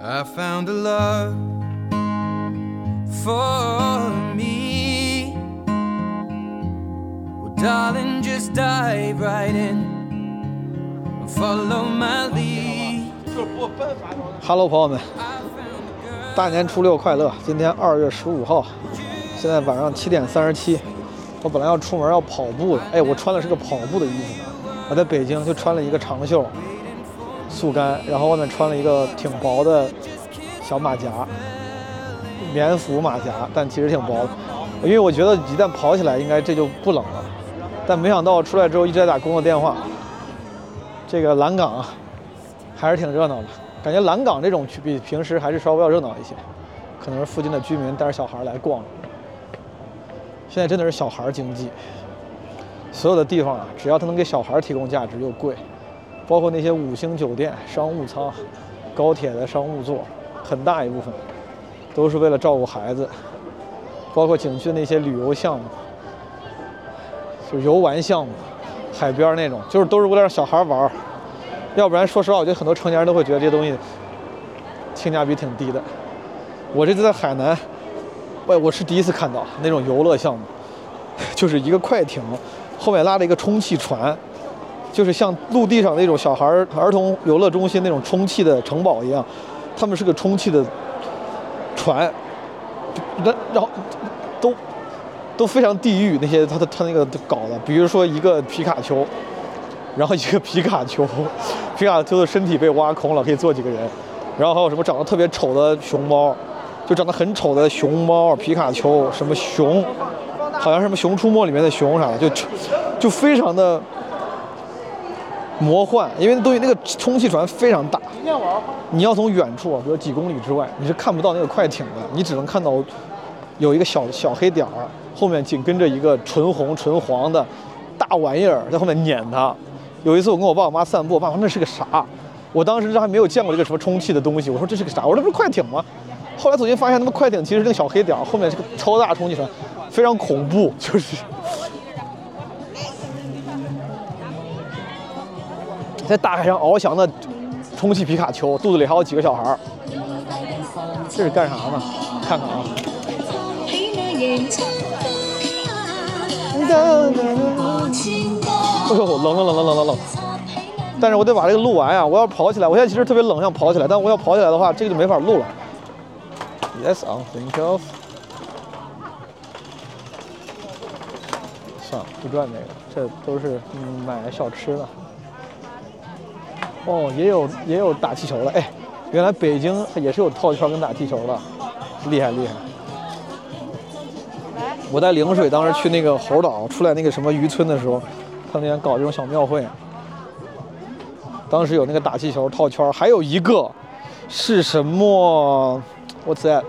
I found a love for me. Well, darling, just dive right in and follow my lead. Hello，朋友们，大年初六快乐！今天二月十五号，现在晚上七点三十七。我本来要出门要跑步的，哎，我穿的是个跑步的衣服。我在北京就穿了一个长袖。速干，然后外面穿了一个挺薄的小马甲，棉服马甲，但其实挺薄的。因为我觉得一旦跑起来，应该这就不冷了。但没想到出来之后一直在打工作电话。这个蓝港还是挺热闹的，感觉蓝港这种区比平时还是稍微要热闹一些。可能是附近的居民带着小孩来逛。现在真的是小孩经济，所有的地方啊，只要他能给小孩提供价值，又贵。包括那些五星酒店、商务舱、高铁的商务座，很大一部分都是为了照顾孩子。包括景区的那些旅游项目，就游玩项目，海边那种，就是都是为了让小孩玩。要不然，说实话，我觉得很多成年人都会觉得这东西性价比挺低的。我这次在海南，我我是第一次看到那种游乐项目，就是一个快艇后面拉了一个充气船。就是像陆地上那种小孩儿童游乐中心那种充气的城堡一样，他们是个充气的船，那然后都都非常地狱那些他的他那个搞的，比如说一个皮卡丘，然后一个皮卡丘，皮卡丘的身体被挖空了，可以坐几个人，然后还有什么长得特别丑的熊猫，就长得很丑的熊猫皮卡丘，什么熊，好像什么熊出没里面的熊啥的，就就非常的。魔幻，因为那东西那个充气船非常大，你要从远处，比如几公里之外，你是看不到那个快艇的，你只能看到有一个小小黑点儿，后面紧跟着一个纯红纯黄的大玩意儿在后面撵它。有一次我跟我爸我妈散步，我爸说那是个啥？我当时还没有见过这个什么充气的东西，我说这是个啥？我说这不是快艇吗？后来走近发现，他们快艇其实是那个小黑点儿，后面是个超大充气船，非常恐怖，就是。在大海上翱翔的充气皮卡丘，肚子里还有几个小孩儿，这是干啥呢？看看啊！哎呦，冷冷冷冷冷冷冷！但是我得把这个录完呀！我要跑起来，我现在其实特别冷，想跑起来，但我要跑起来的话，这个就没法录了。Yes, I think of。算了，不转这个，这都是嗯买小吃的。哦，也有也有打气球的，哎，原来北京也是有套圈跟打气球的，厉害厉害。我在陵水当时去那个猴岛出来那个什么渔村的时候，他那边搞这种小庙会，当时有那个打气球套圈，还有一个是什么？我在，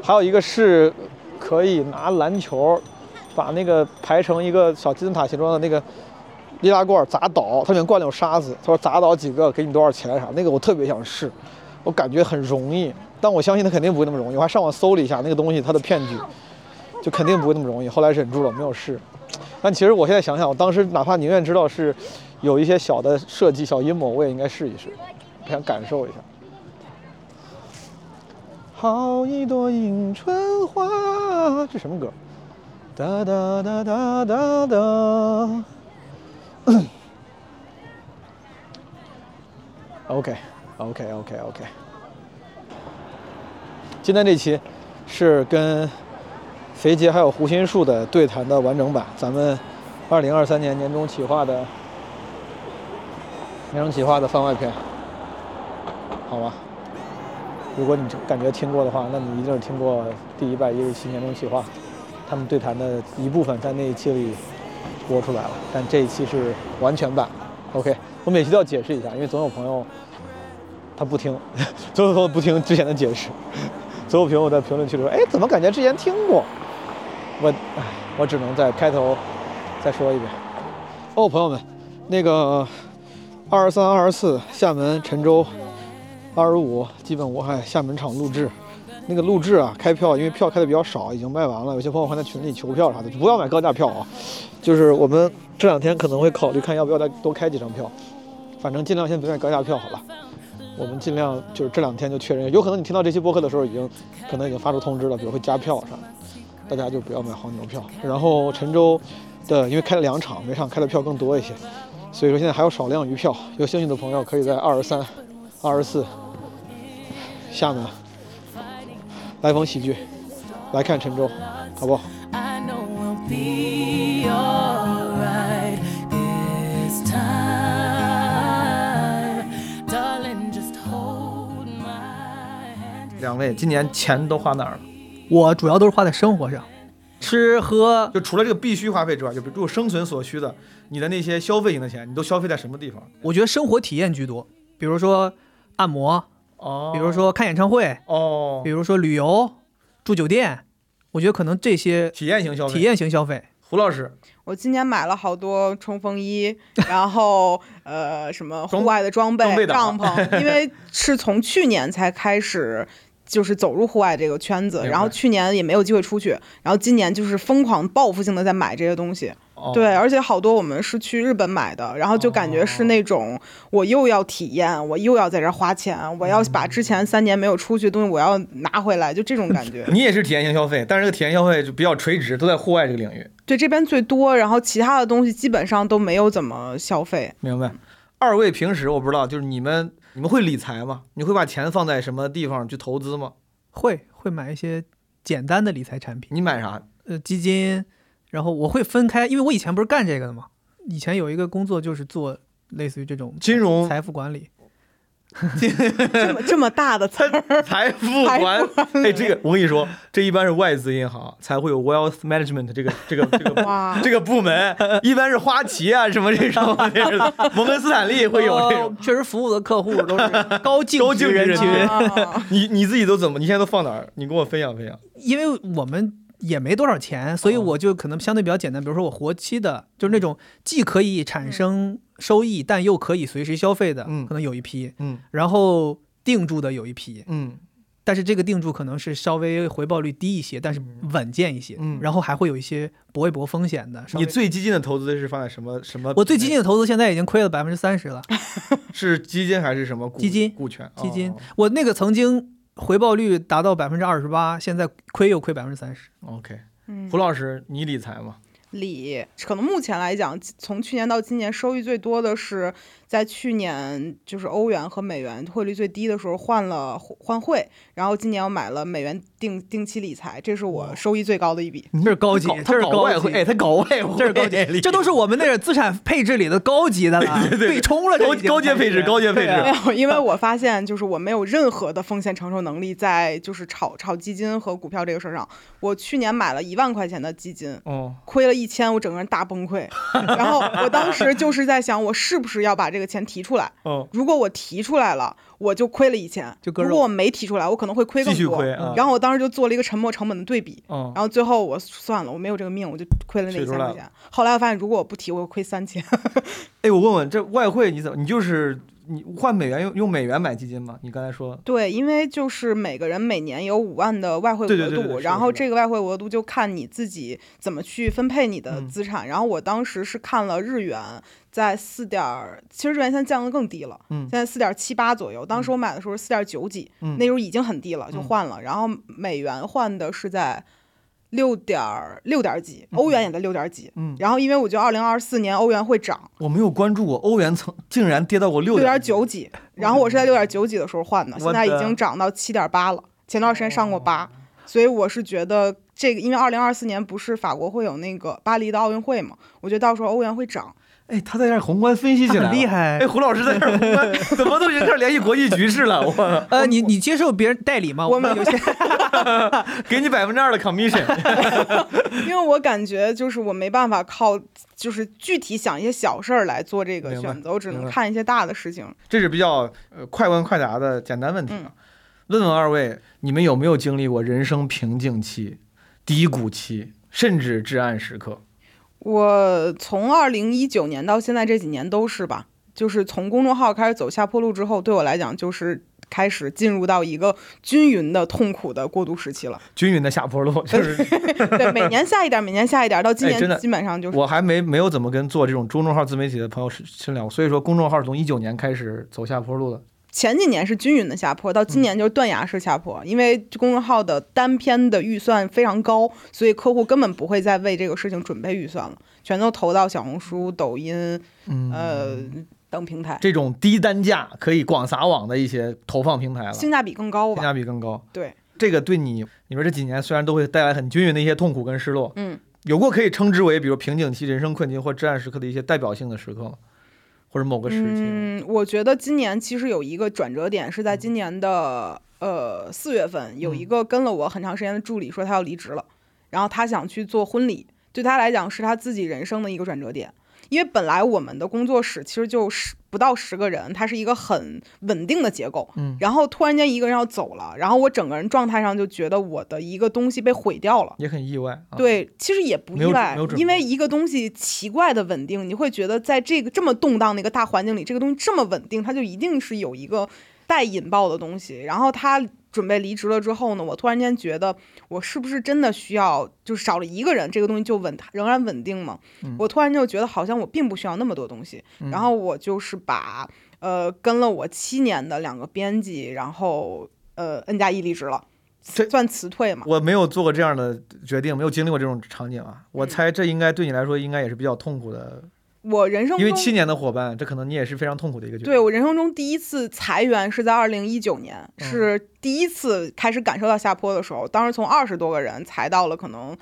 还有一个是可以拿篮球把那个排成一个小金字塔形状的那个。易拉罐砸倒，它里面灌了有沙子。他说砸倒几个给你多少钱啥？那个我特别想试，我感觉很容易，但我相信他肯定不会那么容易。我还上网搜了一下那个东西，它的骗局就肯定不会那么容易。后来忍住了，没有试。但其实我现在想想，我当时哪怕宁愿知道是有一些小的设计、小阴谋，我也应该试一试，我想感受一下。好一朵迎春花，这什么歌？哒哒哒哒哒哒。OK，OK，OK，OK。今天这期是跟肥杰还有胡心树的对谈的完整版，咱们二零二三年年终企划的年终企划的番外篇，好吧？如果你感觉听过的话，那你一定是听过第一百一十七年终企划，他们对谈的一部分在那一期里。播出来了，但这一期是完全版。OK，我每期都要解释一下，因为总有朋友他不听，总有朋友不听之前的解释，总有朋友在评论区里说：“哎，怎么感觉之前听过？”我，唉，我只能在开头再说一遍。哦，朋友们，那个二十三、二十四，厦门、沉舟；二十五，基本无害，厦门场录制。那个录制啊，开票，因为票开的比较少，已经卖完了。有些朋友还在群里求票啥的，不要买高价票啊。就是我们这两天可能会考虑看要不要再多开几张票，反正尽量先别买高价票好了。我们尽量就是这两天就确认，有可能你听到这期播客的时候已经可能已经发出通知了，比如会加票啥的，大家就不要买黄牛票。然后陈州的因为开了两场，每场开的票更多一些，所以说现在还有少量余票，有兴趣的朋友可以在二十三、二十四下面来逢喜剧来看陈州，好不好？I know we'll be alright this time. Darling, just hold my hand. 两位今年钱都花哪儿了？我主要都是花在生活上，吃喝。就除了这个必须花费之外，就比如生存所需的，你的那些消费型的钱，你都消费在什么地方？我觉得生活体验居多，比如说按摩，哦比如说看演唱会，哦比，如说旅游、住酒店。我觉得可能这些体验型消费。体验型消费，胡老师，我今年买了好多冲锋衣，然后呃什么户外的装备、装备帐篷，因为是从去年才开始。就是走入户外这个圈子然后去年也没有机会出去，然后今年就是疯狂报复性的在买这些东西。哦对，而且好多我们是去日本买的，然后就感觉是那种我又要体验，我又要在这儿花钱，我要把之前三年没有出去的东西我要拿回来，就这种感觉。你也是体验型消费，但是这个体验消费就比较垂直，都在户外这个领域。对，这边最多，然后其他的东西基本上都没有怎么消费。明白。二位平时我不知道，就是你们你们会理财吗？你会把钱放在什么地方去投资吗？会会买一些简单的理财产品，你买啥？呃，基金，然后我会分开，因为我以前不是干这个的嘛，以前有一个工作就是做类似于这种金融财富管理，这么这么大的词儿，财富管，哎，这个我跟你说，这一般是外资银行才会有 wealth management 这个这个这个 哇，这个部门，一般是花旗啊什么这种，摩根斯坦利会有这确实服务的客户都是 高净高净值人群，啊你你自己都怎么？你现在都放哪儿？你跟我分享分享。因为我们也没多少钱，所以哦我就可能相对比较简单，比如说我活期的，就是那种既可以产生收益，但又可以随时消费的，嗯可能有一批，嗯然后定住的有一批，嗯但是这个定住可能是稍微回报率低一些，但是稳健一些，嗯然后还会有一些搏一搏风险的。你最激进的投资是放在什么什么？我最激进的投资现在已经亏了百分之三十了，是基金还是什么股？基金股权？基金哦我那个曾经回报率达到百分之二十八，现在亏又亏百分之三十。OK，嗯胡老师，你理财吗？里可能目前来讲，从去年到今年收益最多的是在去年就是欧元和美元汇率最低的时候换了换汇，然后今年我买了美元定定期理财，这是我收益最高的一笔。这是高级，他这是高搞外汇，哎，他搞外汇，这是高级，这都是我们那个资产配置里的高级的了，对冲了这高高阶配置，高阶配置。没有，因为我发现就是我没有任何的风险承受能力在就是炒炒基金和股票这个事儿上。我去年买了一万块钱的基金，哦，亏了一千，我整个人大崩溃。然后我当时就是在想，我是不是要把这个钱提出来？哦，如果我提出来了，我就亏了一千；就如果我没提出来，我可能会亏更多。然后我当时就做了一个沉没成本的对比，哦然后最后我算了，我没有这个命，我就亏了那一千块钱。后来我发现，如果我不提，我会亏三千。哎，我问问，这外汇你怎么？你就是你换美元用用美元买基金吗？你刚才说，对，因为就是每个人每年有五万的外汇额度，对对对对对然后这个外汇额度就看你自己怎么去分配你的嗯资产。然后我当时是看了日元在四点儿，其实日元现在降得更低了，嗯现在四点七八左右。当时我买的时候四点九几，嗯那时候已经很低了，就嗯换了。然后美元换的是在六点六点几，欧元也在六点几。嗯，然后因为我觉得二零二四年欧元会涨我没有关注过欧元曾竟然跌到过六六点九几，然后我是在六点九几的时候换的，现在已经涨到七点八了。前段时间上过八，所以我是觉得这个，因为二零二四年不是法国会有那个巴黎的奥运会嘛，我觉得到时候欧元会涨。哎，他在这儿宏观分析起来，很厉害哎，胡老师在这儿宏观，怎么都已经开始联系国际局势了？我呃，你你接受别人代理吗？我们有些 给你百分之二的 commission。因为我感觉就是我没办法靠就是具体想一些小事儿来做这个选择，我只能看一些大的事情。这是比较呃快问快答的简单问题。问问二位，你们有没有经历过人生瓶颈期、低谷期，甚至至暗时刻？我从二零一九年到现在这几年都是吧，就是从公众号开始走下坡路之后，对我来讲就是开始进入到一个均匀的痛苦的过渡时期了。均匀的下坡路，就是对，每年下一点，每年下一点，到今年 基本上就是。我还没没有怎么跟做这种公众号自媒体的朋友深深聊过，所以说公众号是从一九年开始走下坡路的。前几年是均匀的下坡，到今年就是断崖式下坡，因为公众号的单篇的预算非常高，所以客户根本不会再为这个事情准备预算了，全都投到小红书、抖音，嗯，呃等平台，这种低单价可以广撒网的一些投放平台了，性性价比更高吧？价比更高。对，这个对你，你说这几年虽然都会带来很均匀的一些痛苦跟失落，嗯，有过可以称之为比如瓶颈期、人生困境或至暗时刻的一些代表性的时刻吗？或者某个时期？嗯，我觉得今年其实有一个转折点，是在今年的呃四月份，有一个跟了我很长时间的助理说他要离职了，然后他想去做婚礼，对他来讲是他自己人生的一个转折点。因为本来我们的工作室其实就十不到十个人，它是一个很稳定的结构，嗯，然后突然间一个人要走了，然后我整个人状态上就觉得我的一个东西被毁掉了。也很意外。啊、，对，其实也不意外因为一个东西奇怪的稳定，你会觉得在这个这么动荡的一个大环境里，这个东西这么稳定，它就一定是有一个带引爆的东西。然后他准备离职了之后呢，我突然间觉得，我是不是真的需要，就是少了一个人，这个东西就稳，仍然稳定吗？嗯我突然就觉得好像我并不需要那么多东西。然后我就是把呃跟了我七年的两个编辑，然后呃 N 加一离职了，这算辞退嘛？我没有做过这样的决定，没有经历过这种场景啊。嗯我猜这应该对你来说应该也是比较痛苦的，我人生中因为七年的伙伴，这可能你也是非常痛苦的一个决定。对我人生中第一次裁员是在二零一九年，嗯是第一次开始感受到下坡的时候。当时从二十多个人裁到了可能，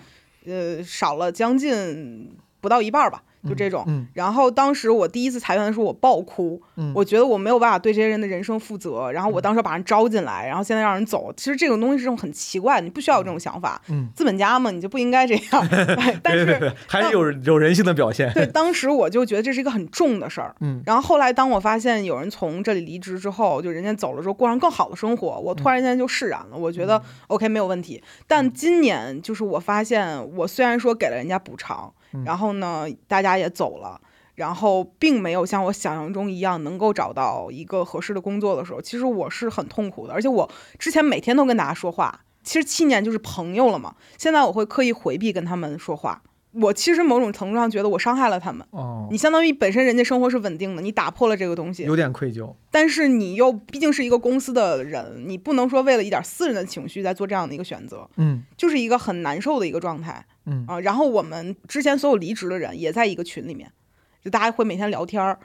呃，少了将近不到一半儿吧，就这种。嗯然后当时我第一次裁员的时候，我爆哭，嗯我觉得我没有办法对这些人的人生负责。然后我当时把人招进来，然后现在让人走，其实这种东西是种很奇怪，你不需要有这种想法。嗯，资本家嘛，你就不应该这样。但是还是有有人性的表现。对，当时我就觉得这是一个很重的事儿。嗯然后后来当我发现有人从这里离职之后，就人家走了之后过上更好的生活，我突然间就释然了。我觉得 OK 没有问题。但今年就是我发现，我虽然说给了人家补偿，然后呢大家也走了。然后并没有像我想象中一样能够找到一个合适的工作的时候，其实我是很痛苦的。而且我之前每天都跟大家说话，其实七年就是朋友了嘛。现在我会刻意回避跟他们说话。我其实某种程度上觉得我伤害了他们。哦，你相当于本身人家生活是稳定的，你打破了这个东西，有点愧疚。但是你又毕竟是一个公司的人，你不能说为了一点私人的情绪在做这样的一个选择，嗯就是一个很难受的一个状态嗯啊。然后我们之前所有离职的人也在一个群里面，就大家会每天聊天儿，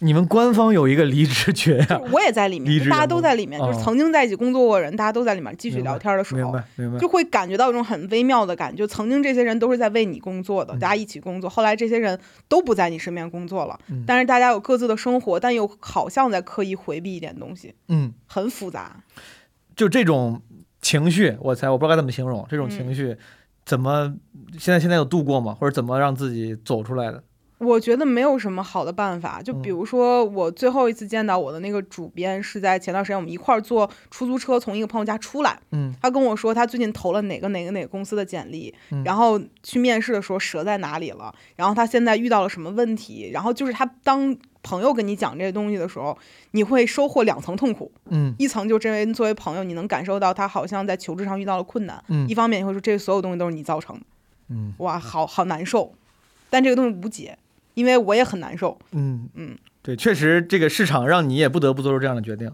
你们官方有一个离职群啊？我也在里面，大家都在里面，就是哦曾经在一起工作过的人，大家都在里面继续聊天的时候明白，明白。就会感觉到一种很微妙的感觉。曾经这些人都是在为你工作的，嗯大家一起工作。后来这些人都不在你身边工作了，嗯但是大家有各自的生活，但又好像在刻意回避一点东西，嗯，很复杂。就这种情绪，我猜我不知道该怎么形容这种嗯情绪，怎么现在现在有度过吗？或者怎么让自己走出来的？我觉得没有什么好的办法，就比嗯。如说我最后一次见到我的那个主编是在前段时间，我们一块儿坐出租车从一个朋友家出来，嗯。他跟我说他最近投了哪个哪个哪个公司的简历，嗯。然后去面试的时候折在哪里了，然后他现在遇到了什么问题，然后就是他当朋友跟你讲这些东西的时候，你会收获两层痛苦，嗯。一层就这为作为朋友，你能感受到他好像在求职上遇到了困难，嗯。一方面你会说这所有东西都是你造成的，嗯。哇，好好难受，但这个东西无解，因为我也很难受。嗯嗯，对，确实这个市场让你也不得不做出这样的决定。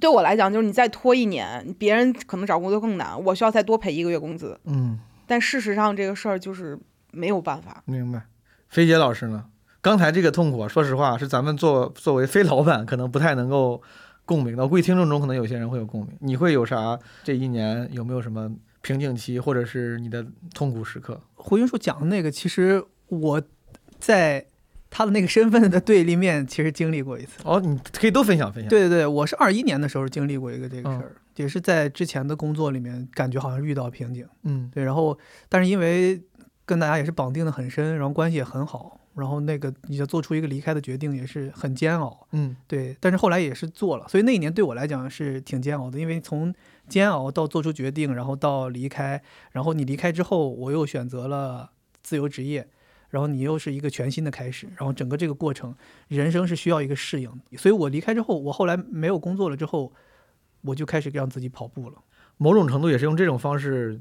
对我来讲，就是你再拖一年，别人可能找工作更难，我需要再多赔一个月工资。嗯，但事实上，这个事儿就是没有办法。明白。菲姐老师呢？刚才这个痛苦啊，说实话是咱们作作为非老板可能不太能够共鸣的。我估计听众中可能有些人会有共鸣。你会有啥？这一年有没有什么瓶颈期，或者是你的痛苦时刻？胡云树讲的那个，其实我在他的那个身份的对立面，其实经历过一次。哦，你可以都分享分享。，对对对，我是二一年的时候经历过一个这个事儿，也是在之前的工作里面，感觉好像遇到瓶颈。嗯对，然后但是因为跟大家也是绑定的很深，然后关系也很好，然后那个你要做出一个离开的决定也是很煎熬。嗯对，但是后来也是做了，所以那一年对我来讲是挺煎熬的，因为从煎熬到做出决定，然后到离开，然后你离开之后，我又选择了自由职业，然后你又是一个全新的开始，然后整个这个过程，人生是需要一个适应，所以我离开之后，我后来没有工作了之后，我就开始让自己跑步了。某种程度也是用这种方式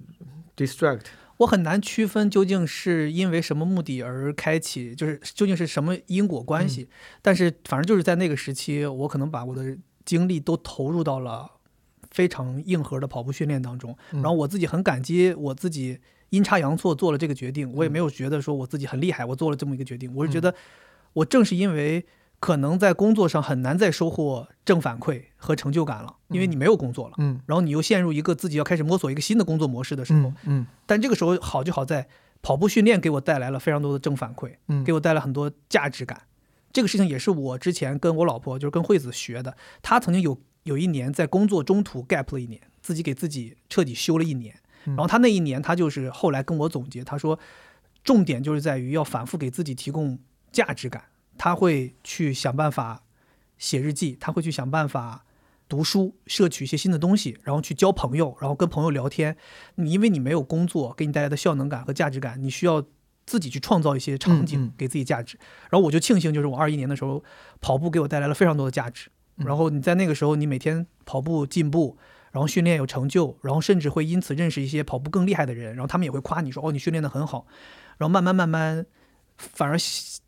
distract。我很难区分究竟是因为什么目的而开启，就是究竟是什么因果关系。但是反正就是在那个时期，我可能把我的精力都投入到了非常硬核的跑步训练当中。嗯然后我自己很感激我自己阴差阳错做了这个决定，我也没有觉得说我自己很厉害，我做了这么一个决定，我是觉得我正是因为可能在工作上很难再收获正反馈和成就感了，因为你没有工作了。嗯然后你又陷入一个自己要开始摸索一个新的工作模式的时候，嗯嗯但这个时候好就好在跑步训练给我带来了非常多的正反馈，嗯给我带来很多价值感。这个事情也是我之前跟我老婆，就是跟惠子学的。她曾经有有一年在工作中途 gap 了一年，自己给自己彻底休了一年。嗯然后他那一年，他就是后来跟我总结，他说，重点就是在于要反复给自己提供价值感。他会去想办法写日记，他会去想办法读书，摄取一些新的东西，然后去交朋友，然后跟朋友聊天。你因为你没有工作给你带来的效能感和价值感，你需要自己去创造一些场嗯景嗯给自己价值。然后我就庆幸，就是我二一年的时候跑步给我带来了非常多的价值。嗯然后你在那个时候，你每天跑步进步，然后训练有成就，然后甚至会因此认识一些跑步更厉害的人，然后他们也会夸你说哦，你训练得很好。然后慢慢慢慢，反而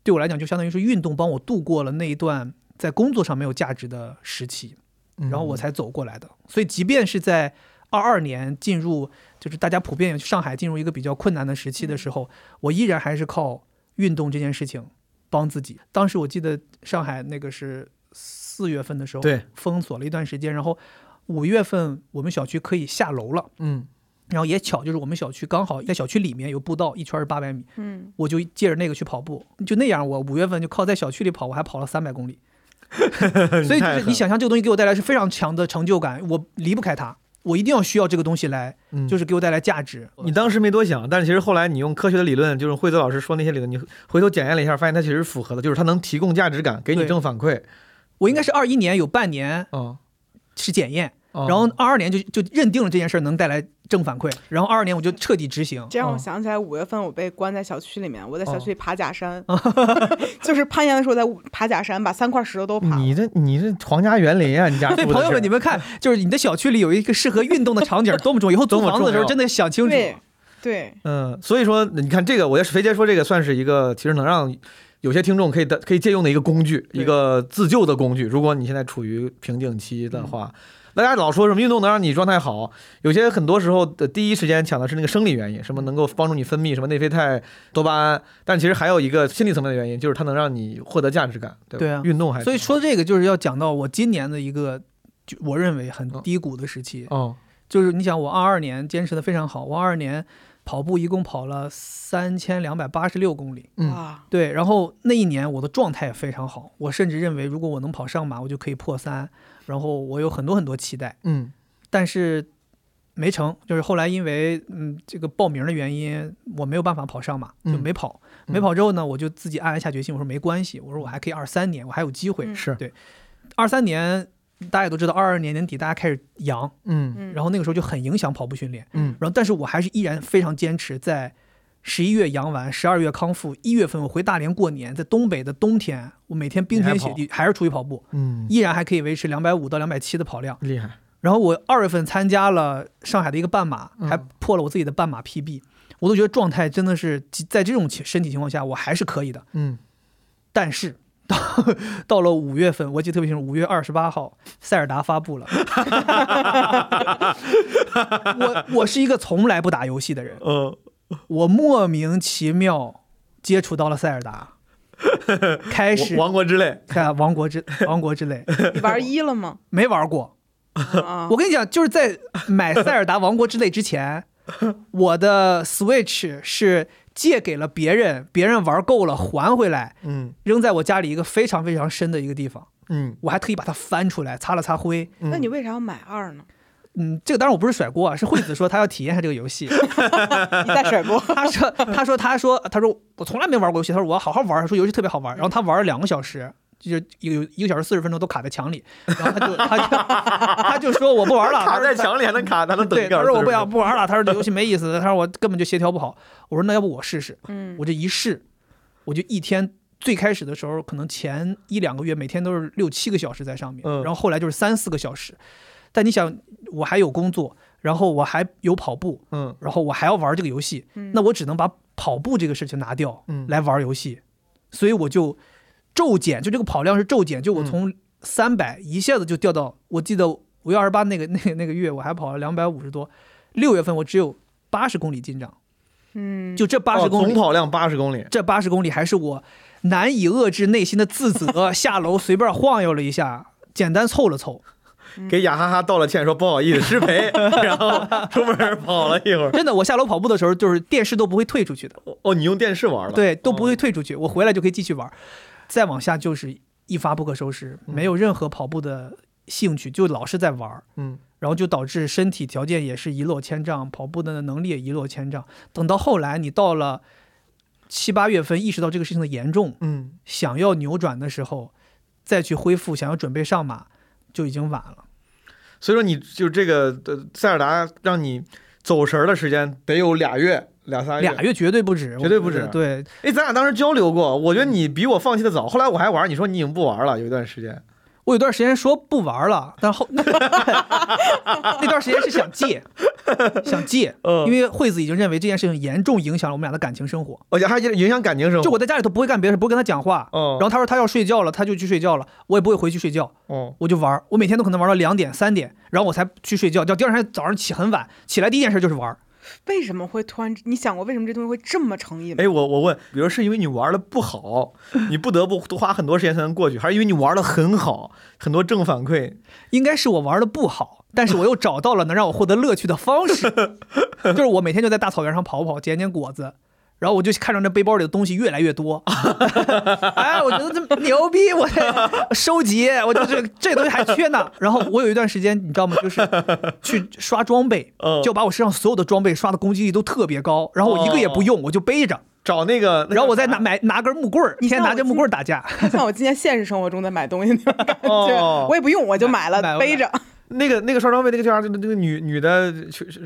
对我来讲，就相当于是运动帮我度过了那一段在工作上没有价值的时期。嗯，然后我才走过来的。所以，即便是在二二年进入，就是大家普遍上海进入一个比较困难的时期的时候，我依然还是靠运动这件事情帮自己。当时我记得上海那个是四月份的时候，对，封锁了一段时间，然后五月份我们小区可以下楼了。嗯。然后也巧，就是我们小区刚好在小区里面有步道，一圈是八百米，嗯，我就借着那个去跑步，就那样，我五月份就靠在小区里跑，我还跑了三百公里。所以就是你想象这个东西给我带来是非常强的成就感，我离不开它，我一定要需要这个东西来，嗯，就是给我带来价值。你当时没多想，但是其实后来你用科学的理论，就是惠泽老师说那些理论，你回头检验了一下，发现它其实是符合的，就是它能提供价值感，给你正反馈。我应该是二一年有半年哦，是检验，哦然后二二年就就认定了这件事儿能带来正反馈，然后二二年我就彻底执行。这让我哦想起来，五月份我被关在小区里面，我在小哦区里爬假山，就是攀岩的时候在爬假山，把三块石头都爬。你这你这皇家园林啊，你家住的所以朋友们，你们看，就是你的小区里有一个适合运动的场景多么重要，以后租房子的时候真的想清楚。对对，嗯，所以说你看这个，我要是肥杰说这个算是一个，其实能让有些听众可以的可以借用的一个工具，一个自救的工具。如果你现在处于瓶颈期的话，大家老说什么运动能让你状态好，有些很多时候的第一时间想的是那个生理原因，什么能够帮助你分泌什么内啡肽、多巴胺，但其实还有一个心理层面的原因，就是它能让你获得价值感。对吧对啊运动还所以说这个就是要讲到我今年的一个，就我认为很嗯低谷的时期。哦，就是你想，我二二年坚持的非常好，我二二年跑步一共跑了三千两百八十六公里，嗯。啊，对，然后那一年我的状态也非常好，我甚至认为如果我能跑上马，我就可以破三，然后我有很多很多期待，嗯。但是没成，就是后来因为嗯这个报名的原因，我没有办法跑上马，就嗯没跑。嗯。没跑之后呢，我就自己暗暗下决心，我说没关系，我说我还可以二三年，我还有机会。嗯。对。二三年大家也都知道，二二年年底大家开始阳，嗯。嗯，然后那个时候就很影响跑步训练。嗯。然后但是我还是依然非常坚持，在十一月阳完，十二月康复，一月份我回大连过年，在东北的冬天，我每天冰天雪地还是出去跑步，嗯，依然还可以维持两百五到两百七的跑量。厉害。然后我二月份参加了上海的一个半马，嗯。还破了我自己的半马 PB，我都觉得状态真的是在这种情身体情况下，我还是可以的。嗯。但是到 到了五月份，我记得特别清楚，五月二十八号，塞尔达发布了。我我是一个从来不打游戏的人，嗯我莫名其妙接触到了塞尔达，开始王国之泪。看王国之王国之泪，你玩一了吗？没玩过。啊，我跟你讲，就是在买塞尔达王国之泪之前，我的 Switch 是借给了别人，别人玩够了还回来，嗯扔在我家里一个非常非常深的一个地方。嗯我还特意把它翻出来，擦了擦灰。嗯，那你为啥要买二呢？嗯，这个当然我不是甩锅啊，是惠子说她要体验一下这个游戏。你在甩锅？她说，她说，她说，她说我从来没玩过游戏，她说我要好好玩，她说游戏特别好玩。然后她玩了两个小时，就是有一个小时四十分钟都卡在墙里，然后他就他就他就说我不玩了，卡在墙里还能卡，还能等他说我不想不玩了，他说这游戏没意思，他说我根本就协调不好。我说那要不我试试，嗯。我这一试，我就一天最开始的时候，可能前一两个月每天都是六七个小时在上面，嗯。然后后来就是三四个小时。但你想，我还有工作，然后我还有跑步，嗯。然后我还要玩这个游戏，嗯。那我只能把跑步这个事情拿掉，嗯。来玩游戏，所以我就骤减，就这个跑量是骤减，就我从三百一下子就掉到，我记得五月二十八那个 那个那个月我还跑了两百五十多，六月份我只有八十公里进账，嗯，就这八十哦公里，总跑量八十公里，这八十公里还是我难以遏制内心的自责，下楼随便晃悠了一下，简单凑了凑。给雅哈哈道了歉，说不好意思失陪，然后出门跑了一会儿。真的，我下楼跑步的时候，就是电视都不会退出去的，哦，你用电视玩了？对，都不哦会退出去，我回来就可以继续玩。再往下就是一发不可收拾，没有任何跑步的兴趣，就老是在玩儿。嗯，然后就导致身体条件也是一落千丈，跑步的能力也一落千丈。等到后来，你到了七八月份，意识到这个事情的严重，嗯，想要扭转的时候，再去恢复，想要准备上马，就已经晚了。所以说你就这个呃塞尔达让你走神儿的时间得有俩月俩仨月。俩月绝对不止，绝对不止对，哎，咱俩当时交流过，我觉得你比我放弃的早。后来我还玩，你说你已经不玩了，有一段时间。我有段时间说不玩了，但后 那段时间是想戒，想戒，嗯因为惠子已经认为这件事情严重影响了我们俩的感情生活。而且还影响感情生活。就我在家里头不会干别的事，不会跟他讲话。哦然后他说他要睡觉了，他就去睡觉了，我也不会回去睡觉，哦，我就玩。我每天都可能玩到两点、三点，然后我才去睡觉。叫第二天早上起很晚，起来第一件事就是玩儿。为什么会突然？你想过为什么这东西会这么成瘾吗？哎，我我问，比如是因为你玩的不好，你不得不多花很多时间才能过去，还是因为你玩的很好，很多正反馈？应该是我玩的不好，但是我又找到了能让我获得乐趣的方式，就是我每天就在大草原上跑跑，捡捡果子。然后我就看着那背包里的东西越来越多，哎，我觉得这牛逼，我收集，我就这这东西还缺呢。然后我有一段时间，你知道吗？就是去刷装备 嗯，就把我身上所有的装备刷的攻击力都特别高，然后我一个也不用，我就背着，找那个，然后我再拿买拿根木棍儿，一天拿着木棍儿打架。像我今天现实生活中在买东西那种感觉，哦我也不用，我就买了买买背着。那个那个刷装备那个叫啥？那个女女的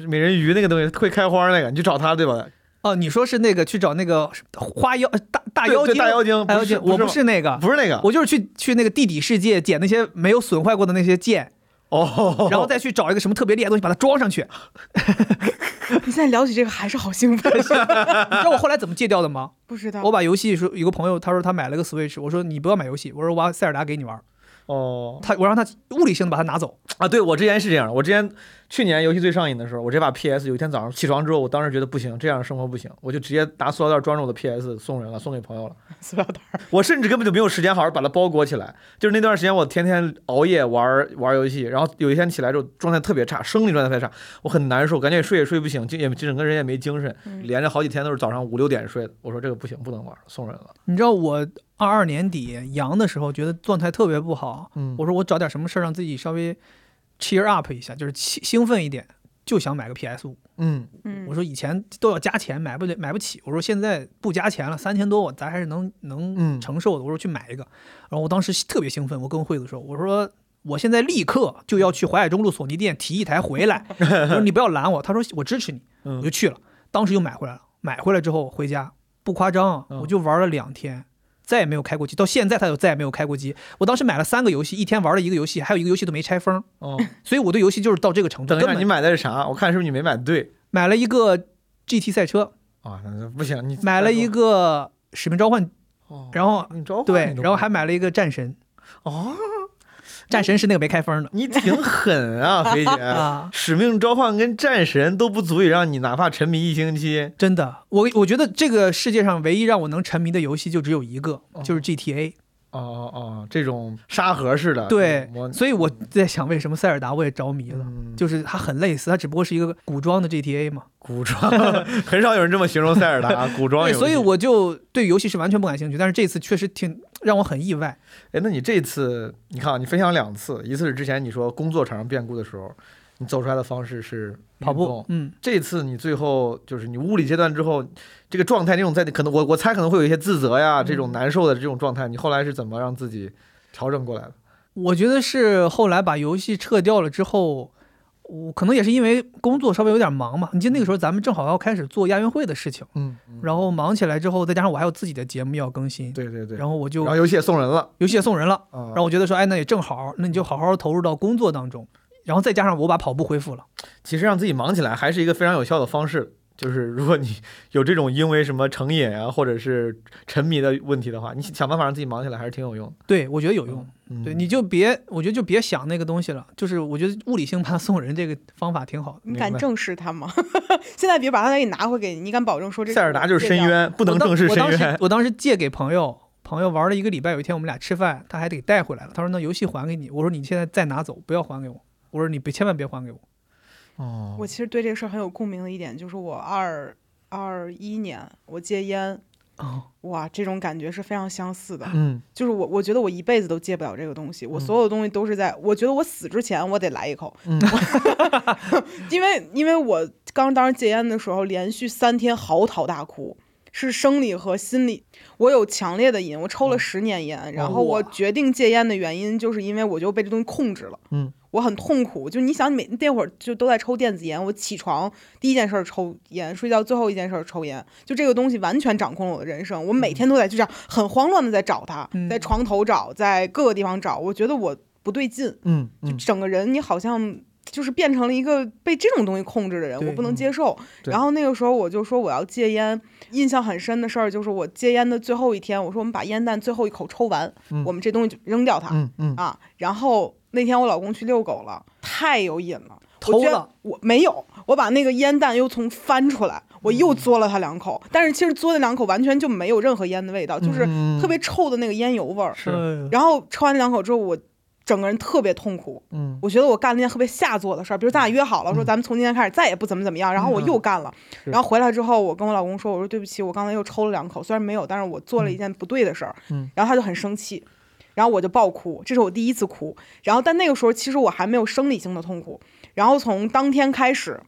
美人鱼那个东西会开花那个，你去找她对吧？哦，你说是那个去找那个花妖呃大大妖精？大妖精大妖精，我不是那个，不是那个我就是去去那个地底世界捡那些没有损坏过的那些剑，哦，然后再去找一个什么特别厉害的东西把它装上去。你现在聊起这个还是好兴奋，你知道我后来怎么戒掉的吗？不知道我把游戏说，有个朋友他说他买了个 Switch，我说你不要买游戏，我说我把塞尔达给你玩，哦他我让他物理性的把它拿走。啊，对我之前是这样，我之前去年游戏最上瘾的时候，我这把 PS 有一天早上起床之后，我当时觉得不行，这样的生活不行，我就直接拿塑料袋装着我的 PS 送人了，送给朋友了。塑料袋。我甚至根本就没有时间好好把它包裹起来。就是那段时间，我天天熬夜玩玩游戏，然后有一天起来之后状态特别差，生理状态特别差，我很难受，感觉也睡也睡不醒，就也整个人也没精神，连着好几天都是早上五六点睡的。我说这个不行，不能玩，送人了。你知道我二二年底阳的时候，觉得状态特别不好，嗯我说我找点什么事儿让自己稍微 cheer up 一下，就是兴兴奋一点，就想买个 PS 五。嗯，嗯，我说以前都要加钱买不了买不起，我说现在不加钱了，三千多我咱还是能能嗯。承受的。我说去买一个，然后我当时特别兴奋，我跟惠子说，我说我现在立刻就要去淮海中路索尼店提一台回来，我说你不要拦我，他说我支持你，嗯。我就去了，当时就买回来了，买回来之后回家不夸张我就玩了两天。再也没有开过机，到现在他就再也没有开过机。我当时买了三个游戏，一天玩了一个游戏，还有一个游戏都没拆封，哦，所以我对游戏就是到这个程度。等一下，你买的是啥？我看是不是你没买对买了一个 GT 赛车，啊？那不行，你买了一个使命召唤，哦，然后对然后还买了一个战神，哦，战神是那个没开封的你挺狠啊，肥姐。啊，使命召唤跟战神都不足以让你哪怕沉迷一星期。真的，我我觉得这个世界上唯一让我能沉迷的游戏就只有一个，就是 GTA。哦哦哦，这种沙盒式的，对，所以我在想，为什么塞尔达我也着迷了？嗯就是它很类似，它只不过是一个古装的 GTA 嘛。古装，很少有人这么形容塞尔达古装。所以我就对游戏是完全不感兴趣。但是这次确实挺让我很意外。哎，那你这次你看啊，你分享两次，一次是之前你说工作产生变故的时候，你走出来的方式是跑步，嗯，这次你最后就是你物理阶段之后，这个状态那种在可能我我猜可能会有一些自责呀，这嗯种难受的这种状态，你后来是怎么让自己调整过来的？我觉得是后来把游戏撤掉了之后，我可能也是因为工作稍微有点忙嘛。你记得那个时候咱们正好要开始做亚运会的事情，嗯，然后忙起来之后，再加上我还有自己的节目要更新，对对对，然后我就然后游戏也送人了。游戏也送人了，嗯然后我觉得说，哎，那也正好，那你就好好投入到工作当中，然后再加上我把跑步恢复了，其实让自己忙起来还是一个非常有效的方式，就是如果你 有这种因为什么成瘾啊，或者是沉迷的问题的话，你想办法让自己忙起来还是挺有用的。对我觉得有用。嗯，对，你就别，我觉得就别想那个东西了。就是我觉得物理性把它送人这个方法挺好的。你敢正视它吗？现在别把它给你拿回给你，你敢保证说这塞尔达就是深渊，不能正视深我当时渊。我当时借给朋友，朋友玩了一个礼拜，有一天我们俩吃饭，他还得带回来了。他说那游戏还给你，我说你现在再拿走，不要还给我。我说你别千万别还给我。哦，我其实对这个事儿很有共鸣的一点，就是我二二一年我戒烟，哦，哇，这种感觉是非常相似的。嗯。就是我，我觉得我一辈子都戒不了这个东西，我所有东西都是在，我觉得我死之前我得来一口，嗯。因为因为我刚当时戒烟的时候，连续三天嚎啕大哭，是生理和心理，我有强烈的瘾，我抽了十年烟，然后我决定戒烟的原因就是因为我就被这东西控制了，嗯，我很痛苦，就你想每那会儿就都在抽电子烟，我起床第一件事儿抽烟，睡觉最后一件事儿抽烟，就这个东西完全掌控了我的人生，我每天都在就这样很慌乱的在找它，嗯在床头找，在各个地方找，我觉得我不对劲，就整个人你好像就是变成了一个被这种东西控制的人，我不能嗯接受。对然后那个时候我就说我要戒烟，印象很深的事儿就是我戒烟的最后一天，我说我们把烟弹最后一口抽完，嗯我们这东西就扔掉它、嗯嗯啊。然后那天我老公去遛狗了，太有瘾了。我觉得偷了？我没有，我把那个烟弹又从翻出来，我嗯。又嘬了他两口，但是其实嘬那两口完全就没有任何烟的味道，就是嗯。特别臭的那个烟油味儿。是。哎然后抽完那两口之后，我整个人特别痛苦，嗯。我觉得我干了一件特别下作的事儿，比如咱俩约好了，说咱们从今天开始再也不怎么怎么样，然后我又干了，是。然后回来之后，我跟我老公说，我说对不起，我刚才又抽了两口，虽然没有，但是我做了一件不对的事儿，嗯。然后他就很生气，然后我就爆哭，这是我第一次哭，然后但那个时候其实我还没有生理性的痛苦，然后从当天开始，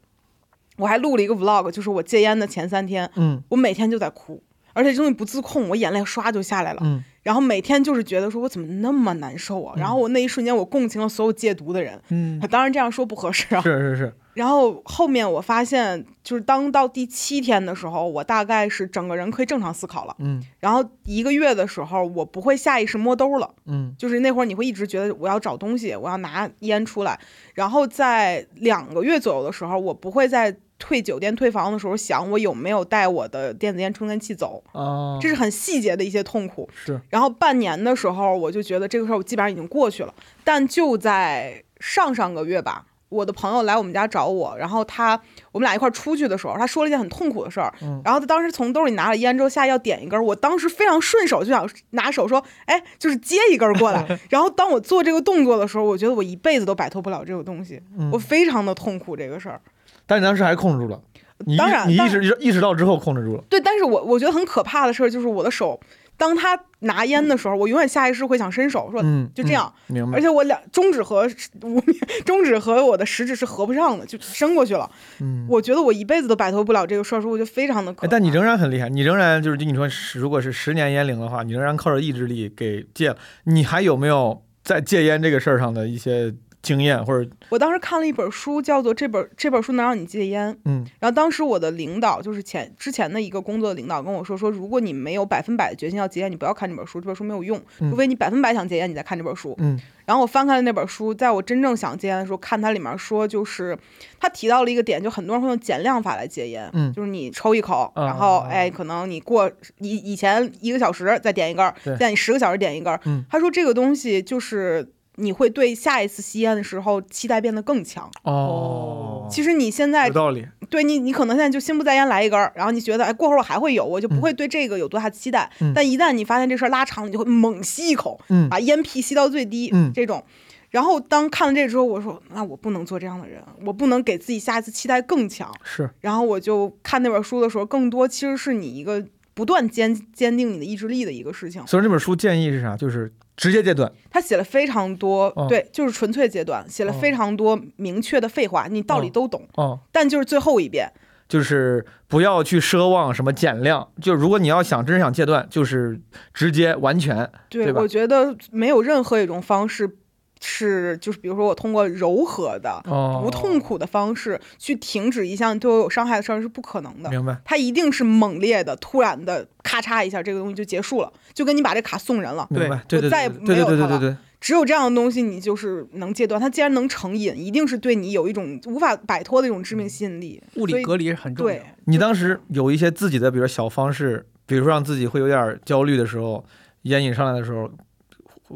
我还录了一个 vlog，就是我戒烟的前三天，嗯我每天就在哭，而且这东西不自控，我眼泪唰就下来了。嗯然后每天就是觉得说我怎么那么难受啊！然后我那一瞬间我共情了所有戒毒的人，嗯，当然这样说不合适啊。是是是，然后后面我发现，就是当到第七天的时候，我大概是整个人可以正常思考了。嗯然后一个月的时候，我不会下意识摸兜了，嗯就是那会儿你会一直觉得我要找东西，我要拿烟出来。然后在两个月左右的时候，我不会在退酒店退房的时候想我有没有带我的电子烟充电器走，哦，这是很细节的一些痛苦。是然后半年的时候，我就觉得这个事儿我基本上已经过去了。但就在上上个月吧，我的朋友来我们家找我，然后他我们俩一块儿出去的时候，他说了一件很痛苦的事儿。嗯然后他当时从兜里拿了烟之后，下来要点一根，我当时非常顺手就想拿手说，哎，就是接一根过来。然后当我做这个动作的时候，我觉得我一辈子都摆脱不了这个东西，嗯我非常的痛苦这个事儿。但你当时还控制住了，你当然你意识意识到之后控制住了，对，但是我我觉得很可怕的事儿就是我的手，当他拿烟的时候，我永远下意识会想伸手说，嗯，就这样。嗯，明白而，且我两中指和无名 中指和我的食指是合不上的，就伸过去了。嗯。我觉得我一辈子都摆脱不了这个事儿，所以我就非常的可。哎但你仍然很厉害，你仍然就是你说如果是十年烟龄的话，你仍然靠着意志力给戒了。你还有没有在戒烟这个事儿上的一些经验，或者我当时看了一本书，叫做这本这本书能让你戒烟。嗯然后当时我的领导就是前之前的一个工作的领导跟我说说，如果你没有百分百的决心要戒烟，你不要看这本书，这本书没有用，嗯除非你百分百想戒烟，你再看这本书。嗯然后我翻开了那本书，在我真正想戒烟的时候，看它里面说，就是他提到了一个点，就很多人会用减量法来戒烟，嗯就是你抽一口，啊然后哎，可能你过以以前一个小时再点一根儿，现在你十个小时点一根儿。嗯他说这个东西就是你会对下一次吸烟的时候期待变得更强。哦，其实你现在有道理，对你，你可能现在就心不在焉来一根儿，然后你觉得哎，过会儿我还会有，我就不会对这个有多大期待。嗯但一旦你发现这事儿拉长了，你就会猛吸一口，嗯把烟屁吸到最低，嗯这种。然后当看了这之后，我说那我不能做这样的人，我不能给自己下一次期待更强。是然后我就看那本书的时候，更多其实是你一个不断坚坚定你的意志力的一个事情。所以这本书建议是啥？就是直接戒断。他写了非常多，哦。对，就是纯粹阶段，写了哦。非常多明确的废话，你道理哦。都懂，哦，但就是最后一遍，就是不要去奢望什么减量，就如果你要想真想戒断，就是直接完全。对，我觉得没有任何一种方式是，就是比如说我通过柔和的、哦，不痛苦的方式去停止一项对我有伤害的事儿是不可能的。明白。它一定是猛烈的、突然的，咔嚓一下，这个东西就结束了，就跟你把这卡送人了。明白，对就再也对对没有它了对对对对，只有这样的东西，你就是能戒断。它既然能成瘾，一定是对你有一种无法摆脱的一种致命吸引力。物理隔离是很重要对。你当时有一些自己的，比如说小方式，比如说让自己会有点焦虑的时候，烟瘾上来的时候，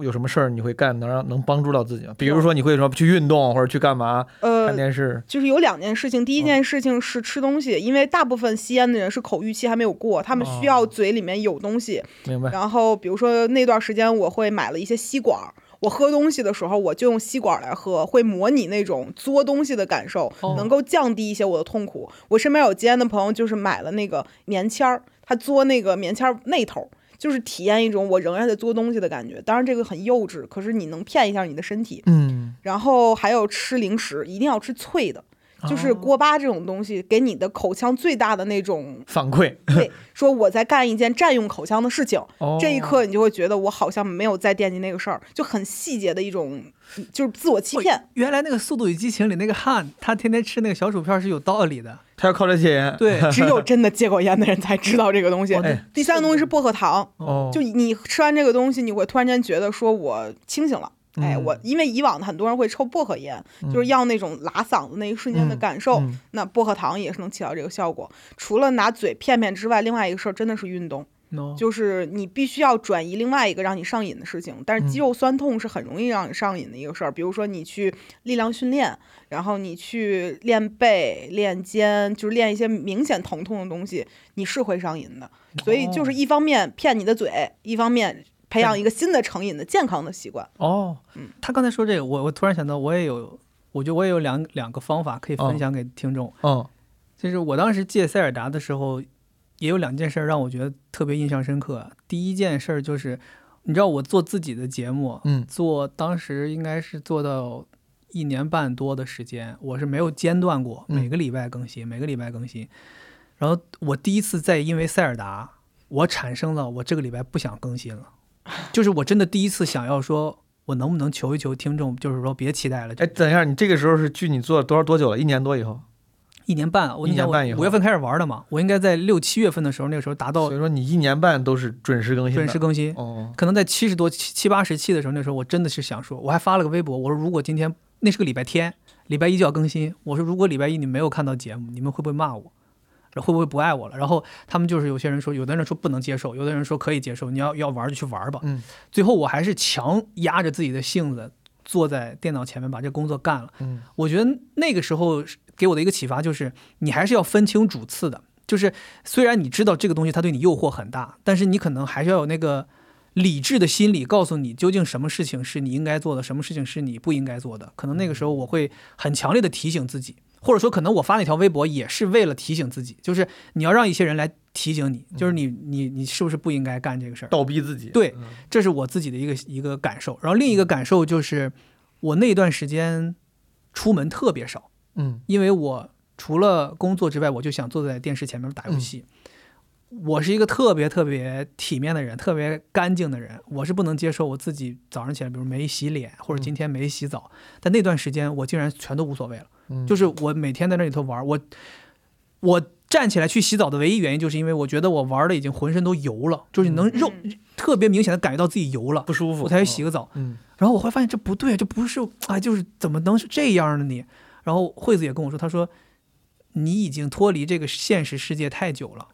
有什么事儿你会干能让能帮助到自己吗？比如说你会说去运动或者去干嘛，呃看，电视，就是有两件事情。哦第一件事情是吃东西，因为大部分吸烟的人是口欲期还没有过，他们需要哦嘴里面有东西。明白？然后比如说那段时间，我会买了一些吸管儿。我喝东西的时候，我就用吸管儿来喝，会模拟那种嘬东西的感受，哦能够降低一些我的痛苦。我身边有戒烟的朋友，就是买了那个棉签儿，他嘬那个棉签儿那头儿，就是体验一种我仍然在做东西的感觉。当然这个很幼稚，可是你能骗一下你的身体。嗯，然后还有吃零食，一定要吃脆的，就是哦锅巴这种东西，给你的口腔最大的那种反馈。对，说我在干一件占用口腔的事情，哦这一刻你就会觉得我好像没有在惦记那个事儿，就很细节的一种，就是自我欺骗。原来那个《速度与激情》里那个汉，他天天吃那个小薯片是有道理的。他要靠这戒烟。对，只有真的戒过烟的人才知道这个东西。哎第三个东西是薄荷糖，哦，就你吃完这个东西，你会突然间觉得说我清醒了。哎，嗯我因为以往很多人会抽薄荷烟，就是要那种拉嗓子那一瞬间的嗯感受。嗯那薄荷糖也是能起到这个效果。除了拿嘴骗骗之外，另外一个事儿真的是运动，no，就是你必须要转移另外一个让你上瘾的事情。但是肌肉酸痛是很容易让你上瘾的一个事儿，比如说你去力量训练，然后你去练背、练肩，就是练一些明显疼痛的东西，你是会上瘾的。所以就是一方面骗你的嘴，一方面培养一个新的成瘾的健康的习惯。哦嗯，他刚才说这个，我我突然想到，我也有，我觉得我也有两两个方法可以分享给听众。嗯就是我当时戒塞尔达的时候，也有两件事儿让我觉得特别印象深刻。第一件事儿就是，你知道我做自己的节目，嗯做当时应该是做到一年半多的时间，我是没有间断过，嗯每个礼拜更新，每个礼拜更新。然后我第一次在因为塞尔达，我产生了我这个礼拜不想更新了，就是我真的第一次想要说，我能不能求一求听众，就是说别期待了，哎，等一下，你这个时候是距你做了多少多久了？一年多以后，一年半，我一你想我年半以后五月份开始玩的嘛，我应该在六七月份的时候，那个时候达到所以说你一年半都是准时更新。准时更新。哦，可能在七十多、七七八十期的时候，那时候我真的是想说，我还发了个微博，我说如果今天那是个礼拜天，礼拜一就要更新，我说如果礼拜一你没有看到节目，你们会不会骂我？会不会不爱我了？然后他们就是有些人说，有的人说不能接受，有的人说可以接受，你要要玩就去玩吧。嗯最后我还是强压着自己的性子，坐在电脑前面把这工作干了。嗯我觉得那个时候给我的一个启发就是，你还是要分清主次的。就是虽然你知道这个东西它对你诱惑很大，但是你可能还是要有那个理智的心理，告诉你究竟什么事情是你应该做的，什么事情是你不应该做的。可能那个时候我会很强烈的提醒自己，或者说可能我发那条微博也是为了提醒自己，就是你要让一些人来提醒你，就是你你你是不是不应该干这个事儿。倒逼自己。对嗯这是我自己的一个一个感受。然后另一个感受就是，我那段时间出门特别少，嗯因为我除了工作之外，我就想坐在电视前面打游戏。我是一个特别特别体面的人，特别干净的人，我是不能接受我自己早上起来，比如没洗脸，或者今天没洗澡。但那段时间我竟然全都无所谓了，嗯，就是我每天在那里头玩，我我站起来去洗澡的唯一原因，就是因为我觉得我玩的已经浑身都油了，就是能肉、特别明显的感觉到自己油了，不舒服，我才去洗个澡。嗯然后我会发现这不对，这不是哎，就是怎么能是这样呢你？然后惠子也跟我说，他说你已经脱离这个现实世界太久了，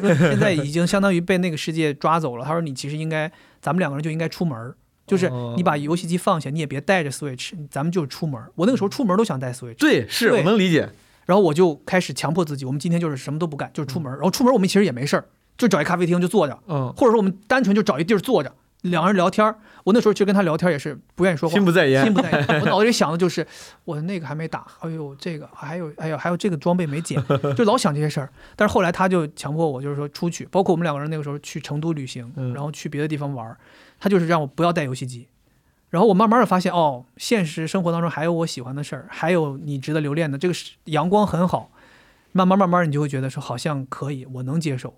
说现在已经相当于被那个世界抓走了。他说你其实应该，咱们两个人就应该出门，就是哦你把游戏机放下，你也别带着 Switch，咱们就出门。我那个时候出门都想带 Switch，对，是对我能理解。然后我就开始强迫自己，我们今天就是什么都不干，就是出门儿。然后出门我们其实也没事儿，就找一咖啡厅就坐着，嗯，或者说我们单纯就找一地儿坐着，两个人聊天儿。我那时候其实跟他聊天也是不愿意说话，心不在焉心。不在焉。我脑子里想的就是，我那个还没打，哎呦这个还有，哎呦还有这个装备没捡，就老想这些事儿。但是后来他就强迫我，就是说出去，包括我们两个人那个时候去成都旅行，嗯然后去别的地方玩儿，他就是让我不要带游戏机。然后我慢慢的发现，哦，现实生活当中还有我喜欢的事儿，还有你值得留恋的，这个是阳光很好。慢慢慢慢，你就会觉得说好像可以，我能接受。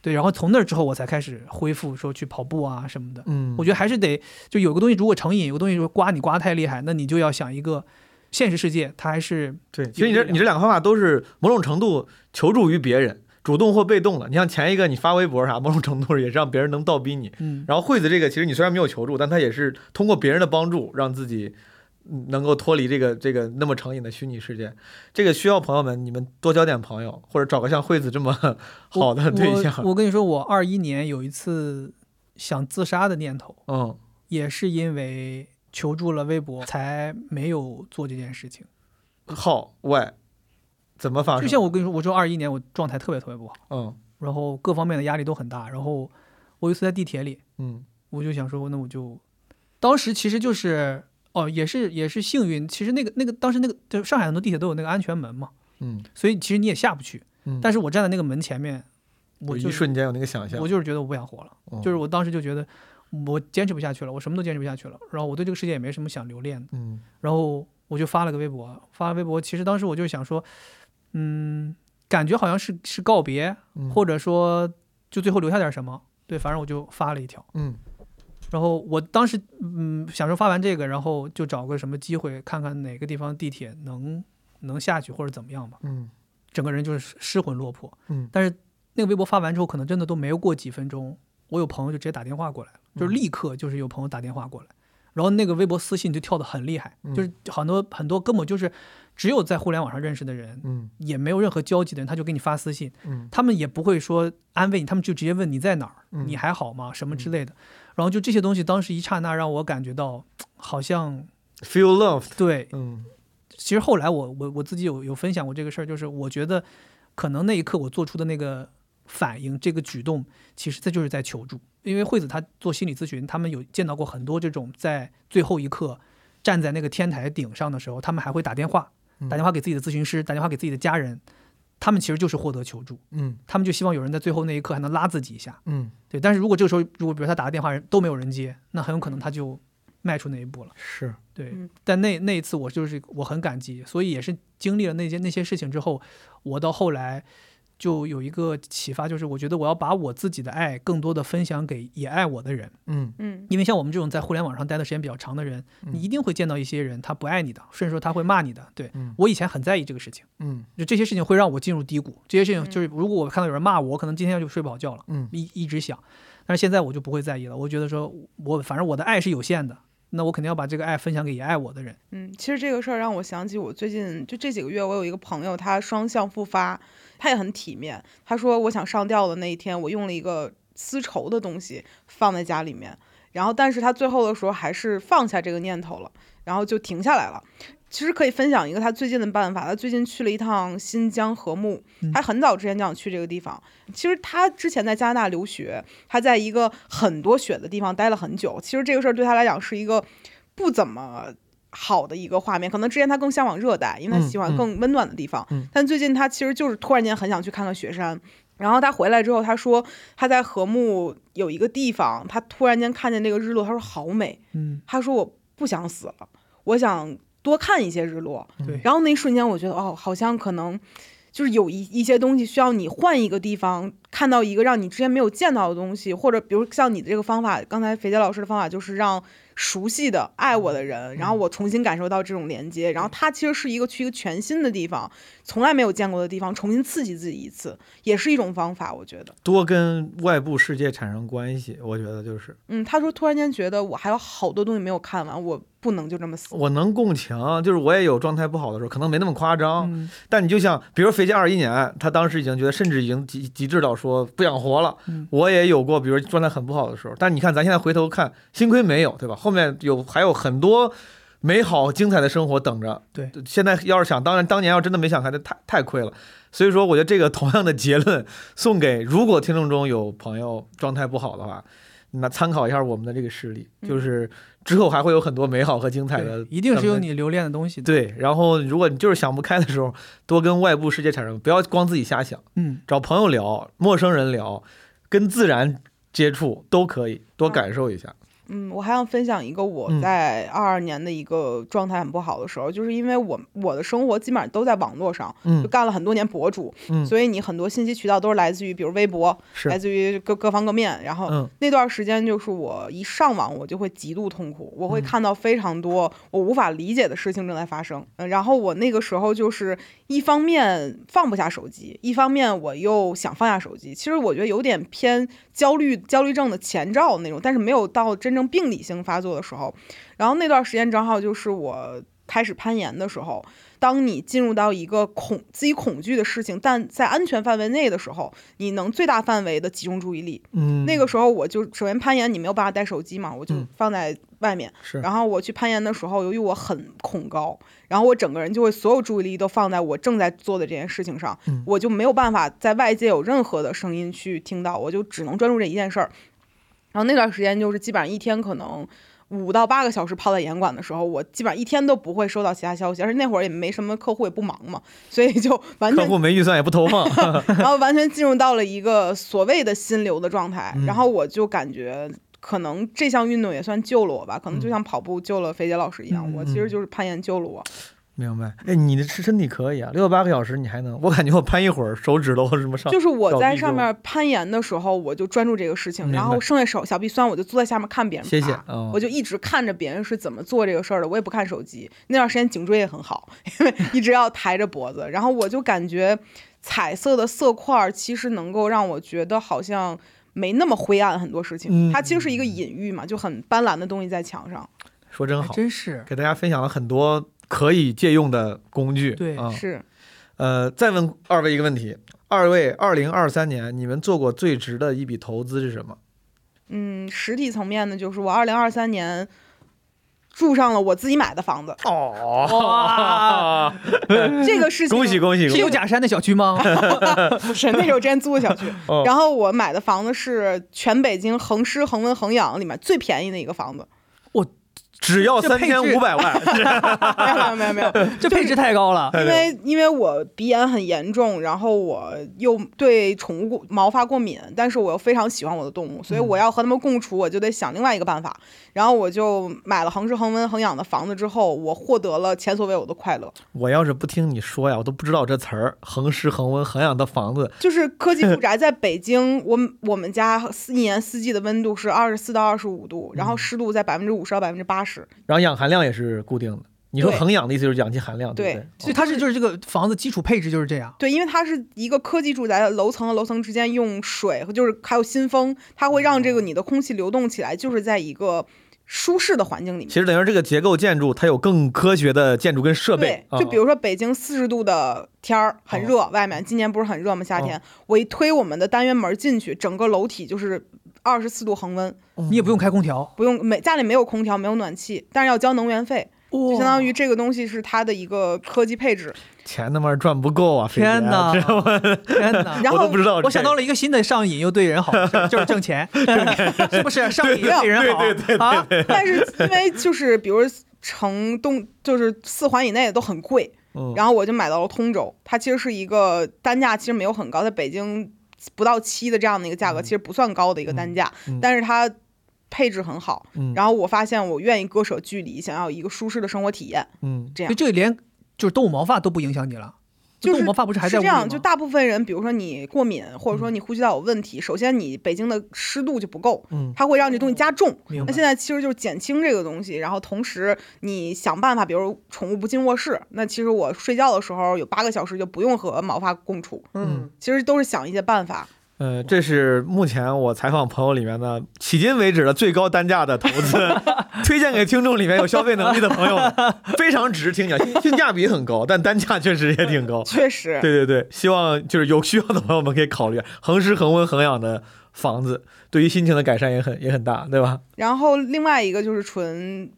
对，然后从那之后，我才开始恢复说去跑步啊什么的。嗯，我觉得还是得就有个东西，如果成瘾，有个东西如果刮你刮太厉害，那你就要想一个现实世界，它还是对，其实你这你这两个方法都是某种程度求助于别人，主动或被动的。你像前一个你发微博啥，某种程度也是让别人能倒逼你。嗯，然后惠子这个，其实你虽然没有求助，但他也是通过别人的帮助，让自己嗯能够脱离这个这个那么成瘾的虚拟世界。这个需要朋友们你们多交点朋友，或者找个像惠子这么好的对象。我我跟你说，我二一年有一次想自杀的念头，嗯也是因为求助了微博，才没有做这件事情。，How why 怎么发生？就像我跟你说，我说二一年我状态特别特别不好，嗯然后各方面的压力都很大。然后我有一次在地铁里，嗯我就想说，那我就，当时其实就是哦，也是也是幸运。其实那个那个当时那个就上海很多地铁都有那个安全门嘛，嗯所以其实你也下不去。嗯，但是我站在那个门前面，我一瞬间有那个想象我，就是觉得我不想活了，嗯就是我当时就觉得我坚持不下去了，我什么都坚持不下去了。然后我对这个世界也没什么想留恋的，嗯然后我就发了个微博，发了微博。其实当时我就想说，嗯，感觉好像是是告别，嗯或者说就最后留下点什么。对，反正我就发了一条。嗯然后我当时嗯想说发完这个，然后就找个什么机会看看哪个地方地铁能能下去或者怎么样吧。嗯整个人就是失魂落魄。嗯但是那个微博发完之后，可能真的都没有过几分钟，我有朋友就直接打电话过来了，就是立刻就是有朋友打电话过来，然后那个微博私信就跳得很厉害，嗯就是很多很多根本就是只有在互联网上认识的人，嗯也没有任何交集的人，他就给你发私信，嗯他们也不会说安慰你，他们就直接问你在哪儿，嗯你还好吗，什么之类的。然后就这些东西，当时一刹那让我感觉到，好像，feel loved，对，嗯。其实后来我我我自己有有分享过这个事儿，就是我觉得可能那一刻我做出的那个反应，这个举动，其实这就是在求助。因为惠子她做心理咨询，他们有见到过很多这种在最后一刻站在那个天台顶上的时候，他们还会打电话，嗯。打电话给自己的咨询师，打电话给自己的家人，他们其实就是获得求助，嗯。他们就希望有人在最后那一刻还能拉自己一下。嗯，对，但是如果这个时候，如果比如他打个电话都没有人接，那很有可能他就迈出那一步了。是，对，嗯。但那那一次我就是我很感激，所以也是经历了那些那些事情之后，我到后来就有一个启发，就是我觉得我要把我自己的爱更多的分享给也爱我的人，嗯嗯因为像我们这种在互联网上待的时间比较长的人，你一定会见到一些人他不爱你的，甚至说他会骂你的。对、嗯我以前很在意这个事情，嗯就这些事情会让我进入低谷，这些事情就是如果我看到有人骂我，我可能今天就睡不好觉了。嗯一一直想，但是现在我就不会在意了。我觉得说，我反正我的爱是有限的，那我肯定要把这个爱分享给也爱我的人。嗯，其实这个事儿让我想起我最近就这几个月，我有一个朋友，他双向复发，他也很体面。他说我想上吊的那一天，我用了一个丝绸的东西放在家里面，然后但是他最后的时候还是放下这个念头了，然后就停下来了。其实可以分享一个他最近的办法，他最近去了一趟新疆和木，他很早之前就想去这个地方。其实他之前在加拿大留学，他在一个很多雪的地方待了很久。其实这个事儿对他来讲是一个不怎么好的一个画面，可能之前他更向往热带，因为他嗯喜欢嗯更温暖的地方。嗯但最近他其实就是突然间很想去看看雪山。然后他回来之后，他说他在禾木有一个地方，他突然间看见那个日落，他说好美。嗯，他说我不想死了，我想多看一些日落。对然后那一瞬间，我觉得哦，好像可能就是有一一些东西需要你换一个地方，看到一个让你之前没有见到的东西，或者比如像你的这个方法，刚才肥杰老师的方法就是让熟悉的爱我的人，然后我重新感受到这种连接，然后它其实是一个去一个全新的地方，从来没有见过的地方，重新刺激自己一次，也是一种方法，我觉得。多跟外部世界产生关系，我觉得就是。嗯，他说突然间觉得我还有好多东西没有看完，我不能就这么死。我能共情，就是我也有状态不好的时候，可能没那么夸张，嗯但你就像，比如肥姐二一年，他当时已经觉得，甚至已经极极致到说不想活了。嗯我也有过，比如状态很不好的时候，但你看咱现在回头看，幸亏没有，对吧？后面有还有很多美好精彩的生活等着。对，现在要是想，当然当年要真的没想开，那太太亏了。所以说，我觉得这个同样的结论送给如果听众中有朋友状态不好的话，那参考一下我们的这个事例，就是之后还会有很多美好和精彩的，，一定是有你留恋的东西的。，对，然后如果你就是想不开的时候，多跟外部世界产生，不要光自己瞎想，嗯，找朋友聊，陌生人聊，跟自然接触都可以，多感受一下。嗯，我还想分享一个我嗯在二二年的一个状态很不好的时候，就是因为我我的生活基本上都在网络上，嗯就干了很多年博主，嗯所以你很多信息渠道都是来自于比如微博，是来自于各各方各面。然后嗯那段时间就是我一上网，我就会极度痛苦，我嗯会看到非常多我无法理解的事情正在发生。嗯，然后我那个时候就是一方面放不下手机，一方面我又想放下手机。其实我觉得有点偏焦虑焦虑症的前兆那种，但是没有到真正病理性发作的时候。然后那段时间正好就是我开始攀岩的时候，当你进入到一个恐自己恐惧的事情，但在安全范围内的时候，你能最大范围的集中注意力。嗯，那个时候我就首先攀岩，你没有办法带手机嘛，我就嗯放在外面。是然后我去攀岩的时候，由于我很恐高，然后我整个人就会所有注意力都放在我正在做的这件事情上，嗯我就没有办法在外界有任何的声音去听到，我就只能专注这一件事儿。然后那段时间就是基本上一天可能五到八个小时泡在严管的时候，我基本上一天都不会收到其他消息，而且那会儿也没什么客户，也不忙嘛，所以就完全客全户没预算也不投放，然后完全进入到了一个所谓的心流的状态，嗯然后我就感觉可能这项运动也算救了我吧，可能就嗯像跑步救了肥姐老师一样，嗯我其实就是攀岩救了我。明白？哎，你的身体可以啊，六到八个小时你还能，我感觉我攀一会儿手指头什么上，就是我在上面攀岩的时候，我就专注这个事情，然后剩下手小臂酸，我就坐在下面看别人爬。谢谢哦我就一直看着别人是怎么做这个事儿的，我也不看手机。那段时间颈椎也很好，因为一直要抬着脖子，然后我就感觉彩色的色块儿其实能够让我觉得好像没那么灰暗，很多事情。嗯它其实是一个隐喻嘛，就很斑斓的东西在墙上。说真好，真是。给大家分享了很多可以借用的工具。对啊，是，呃，再问二位一个问题：二位，二零二三年你们做过最值的一笔投资是什么？嗯，实体层面呢，就是我二零二三年住上了我自己买的房子，哦，这个事情恭喜恭喜！是有假山的小区吗？不是那时候之前租的小区，哦然后我买的房子是全北京恒湿、恒温、恒养里面最便宜的一个房子，只要三千五百万，没有没有没有没有，这配置太高了。因为因为我鼻炎很严重，然后我又对宠物过毛发过敏，但是我又非常喜欢我的动物，所以我要和它们共处，我就得想另外一个办法。然后我就买了恒湿、恒温、恒养的房子之后，我获得了前所未有的快乐，我要是不听你说呀，我都不知道这词儿。恒湿、恒温、恒养的房子，就是科技住宅在北京，我我们家四一年四季的温度是二十四到二十五度，然后湿度在百分之五十到百分之八十。然后氧含量也是固定的。你说恒氧的意思就是氧气含量，对不对对？所以它是就是这个房子基础配置就是这样。对，因为它是一个科技住宅的楼层和楼层之间用水，就是还有新风，它会让这个你的空气流动起来，就是在一个舒适的环境里面。其实等于这个结构建筑，它有更科学的建筑跟设备对。，就比啊如说北京四十度的天儿很热，外面今年不是很热吗？夏天，我一推我们的单元门进去，整个楼体就是二十四度恒温，你也不用开空调，不用没家里没有空调，没有暖气，但是要交能源费，就相当于这个东西是它的一个科技配置。钱他妈赚不够啊！天哪？天哪！然后我都不知道。我想到了一个新的上瘾又对人好就是挣钱，是不是？上瘾又对人好对对对对啊！但是因为就是比如城东就是四环以内的都很贵，嗯，然后我就买到了通州，它其实是一个单价其实没有很高，在北京不到七的这样的一个价格，其实不算高的一个单价，嗯但是它配置很好。嗯然后我发现我愿意割舍距离，想要一个舒适的生活体验，嗯这样就。这连就是动物毛发都不影响你了，就是动物毛发不是还在这样，就大部分人，比如说你过敏，或者说你呼吸道有问题，首先你北京的湿度就不够，嗯它会让这东西加重。那现在其实就是减轻这个东西，然后同时你想办法，比如宠物不进卧室，那其实我睡觉的时候有八个小时就不用和毛发共处，嗯其实都是想一些办法。呃，这是目前我采访朋友里面的迄今为止的最高单价的投资，推荐给听众里面有消费能力的朋友们，非常值，听讲性性价比很高，但单价确实也挺高。确实，对对对，希望就是有需要的朋友们可以考虑恒湿、恒温、恒氧的房子，对于心情的改善也很也很大，对吧？然后另外一个就是纯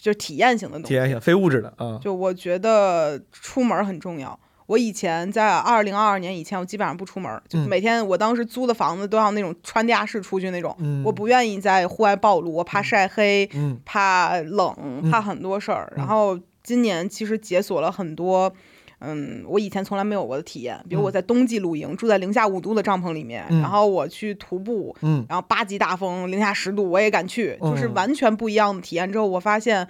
就是体验型的东西，体验型非物质的啊，就我觉得出门很重要。我以前在二零二二年以前，我基本上不出门，就嗯。每天我当时租的房子都要那种穿地下室出去那种，嗯。我不愿意在户外暴露，我怕晒黑，嗯。怕冷，怕很多事儿。然后今年其实解锁了很多，嗯，我以前从来没有过的体验，比如嗯。我在冬季露营，住在零下五度的帐篷里面，嗯。然后我去徒步，嗯。然后八级大风，零下十度，我也敢去，就是嗯。完全不一样的体验。之后我发现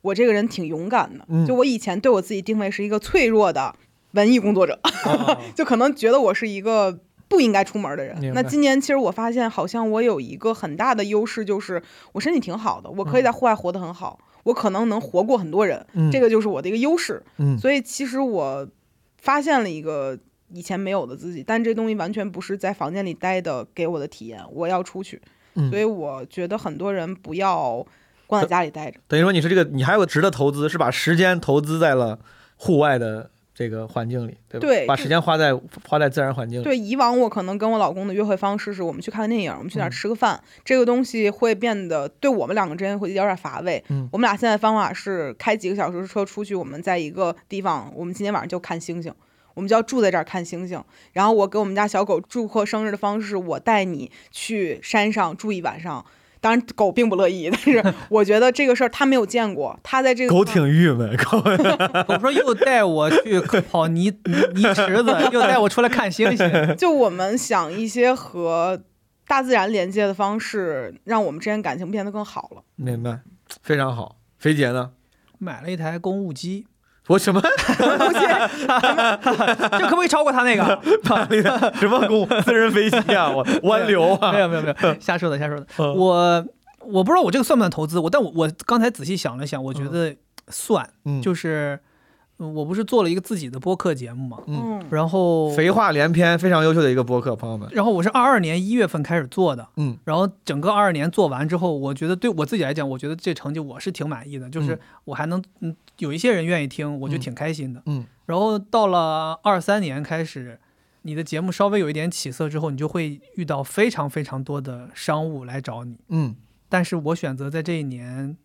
我这个人挺勇敢的，嗯。就我以前对我自己定位是一个脆弱的文艺工作者，啊 就可能觉得我是一个不应该出门的人那今年其实我发现，好像我有一个很大的优势，就是我身体挺好的，我可以在户外活得很好，我可能能活过很多人，嗯这个就是我的一个优势。嗯所以其实我发现了一个以前没有的自己，但这东西完全不是在房间里待的给我的体验，我要出去。嗯所以我觉得很多人不要光在家里待着。等于说你是这个，你还有个值得投资，是把时间投资在了户外的这个环境里，对吧？对把时间花在花在自然环境里。对，以往我可能跟我老公的约会方式是我们去看个电影，我们去哪吃个饭，这个东西会变得对我们两个之间会有点乏味。嗯我们俩现在方法是开几个小时车出去，我们在一个地方，我们今天晚上就看星星。我们就要住在这儿看星星，然后我给我们家小狗祝贺生日的方式是我带你去山上住一晚上。当然，狗并不乐意，但是 我觉得这个事儿它没有见过，他在这个狗挺郁闷，狗狗说又带我去跑泥泥泥池子，又带我出来看星星。就我们想一些和大自然连接的方式，让我们之间感情变得更好了。明白，非常好。肥姐呢？买了一台公务机，我什么这 可不可以超过他那个？什么公私人飞机啊？我 湾流啊？没有没有没有，瞎说的瞎说的。嗯我我不知道我这个算不算投资，我但我我刚才仔细想了想，我觉得算，嗯，就是呃我不是做了一个自己的播客节目嘛，嗯嗯，然后肥话连篇，非常优秀的一个播客，朋友们。然后我是二二年一月份开始做的，嗯。然后整个二二年做完之后，我觉得对我自己来讲，我觉得这成绩我是挺满意的，就是嗯。我还能嗯有一些人愿意听，我就嗯挺开心的。嗯。然后到了二三年开始，你的节目稍微有一点起色之后，你就会遇到非常非常多的商务来找你，嗯。但是我选择在这一年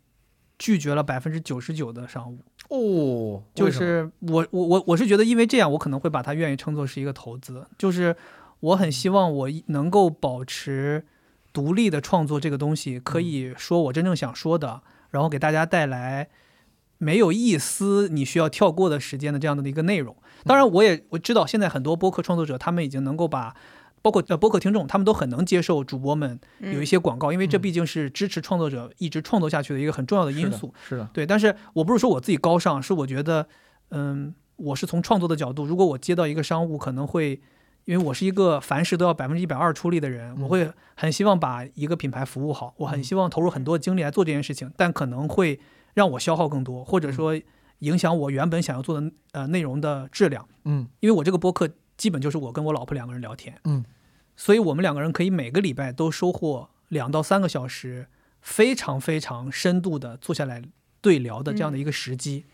拒绝了百分之九十九的商务，哦，就是我我我我是觉得，因为这样，我可能会把它愿意称作是一个投资，就是我很希望我能够保持独立的创作这个东西，可以说我真正想说的，然后给大家带来没有一丝你需要跳过的时间的这样的一个内容。当然，我也我知道现在很多播客创作者他们已经能够把。包括呃播客听众，他们都很能接受主播们有一些广告，因为这嗯。毕竟是支持创作者一直创作下去的一个很重要的因素。是的，对，但是我不是说我自己高尚，是我觉得，嗯，我是从创作的角度，如果我接到一个商务，可能会，因为我是一个凡事都要百分之一百二出力的人，我会很希望把一个品牌服务好，我很希望投入很多精力来做这件事情，但可能会让我消耗更多，或者说影响我原本想要做的呃内容的质量，嗯。因为我这个播客基本就是我跟我老婆两个人聊天，嗯，所以我们两个人可以每个礼拜都收获两到三个小时，非常非常深度的坐下来对聊的这样的一个时机。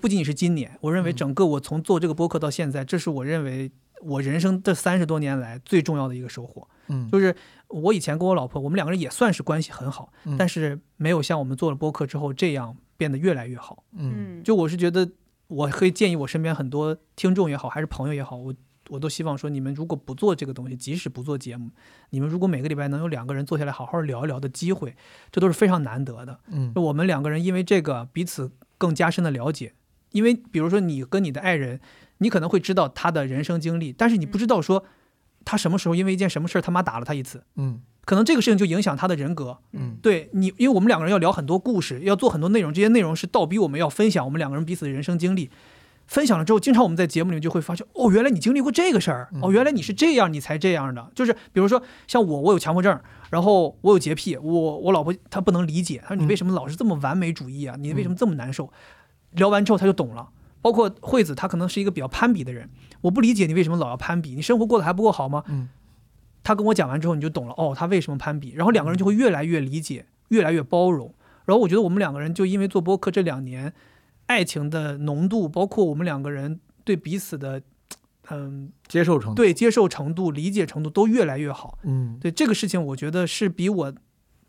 不仅仅是今年，我认为整个我从做这个播客到现在，这是我认为我人生这三十多年来最重要的一个收获。嗯。就是我以前跟我老婆，我们两个人也算是关系很好，嗯。但是没有像我们做了播客之后这样变得越来越好。嗯。嗯，就我是觉得，我可以建议我身边很多听众也好，还是朋友也好，我我都希望说，你们如果不做这个东西，即使不做节目，你们如果每个礼拜能有两个人坐下来好好聊一聊的机会，这都是非常难得的。嗯我们两个人因为这个彼此更加深的了解，因为比如说你跟你的爱人，你可能会知道他的人生经历，但是你不知道说他什么时候因为一件什么事儿他妈打了他一次，嗯可能这个事情就影响他的人格。嗯对你，因为我们两个人要聊很多故事，要做很多内容，这些内容是倒逼我们要分享我们两个人彼此的人生经历。分享了之后，经常我们在节目里面就会发现，哦，原来你经历过这个事儿，哦，原来你是这样，你才这样的。就是比如说像我，我有强迫症，然后我有洁癖，我我老婆她不能理解，她说你为什么老是这么完美主义啊？你为什么这么难受？聊完之后她就懂了。包括惠子，她可能是一个比较攀比的人，我不理解你为什么老要攀比，你生活过得还不够好吗？嗯她跟我讲完之后，你就懂了哦，她为什么攀比，然后两个人就会越来越理解，越来越包容。然后我觉得我们两个人就因为做播客这两年，爱情的浓度，包括我们两个人对彼此的，嗯，接受程度，对接受程度、理解程度都越来越好。嗯对这个事情，我觉得是比我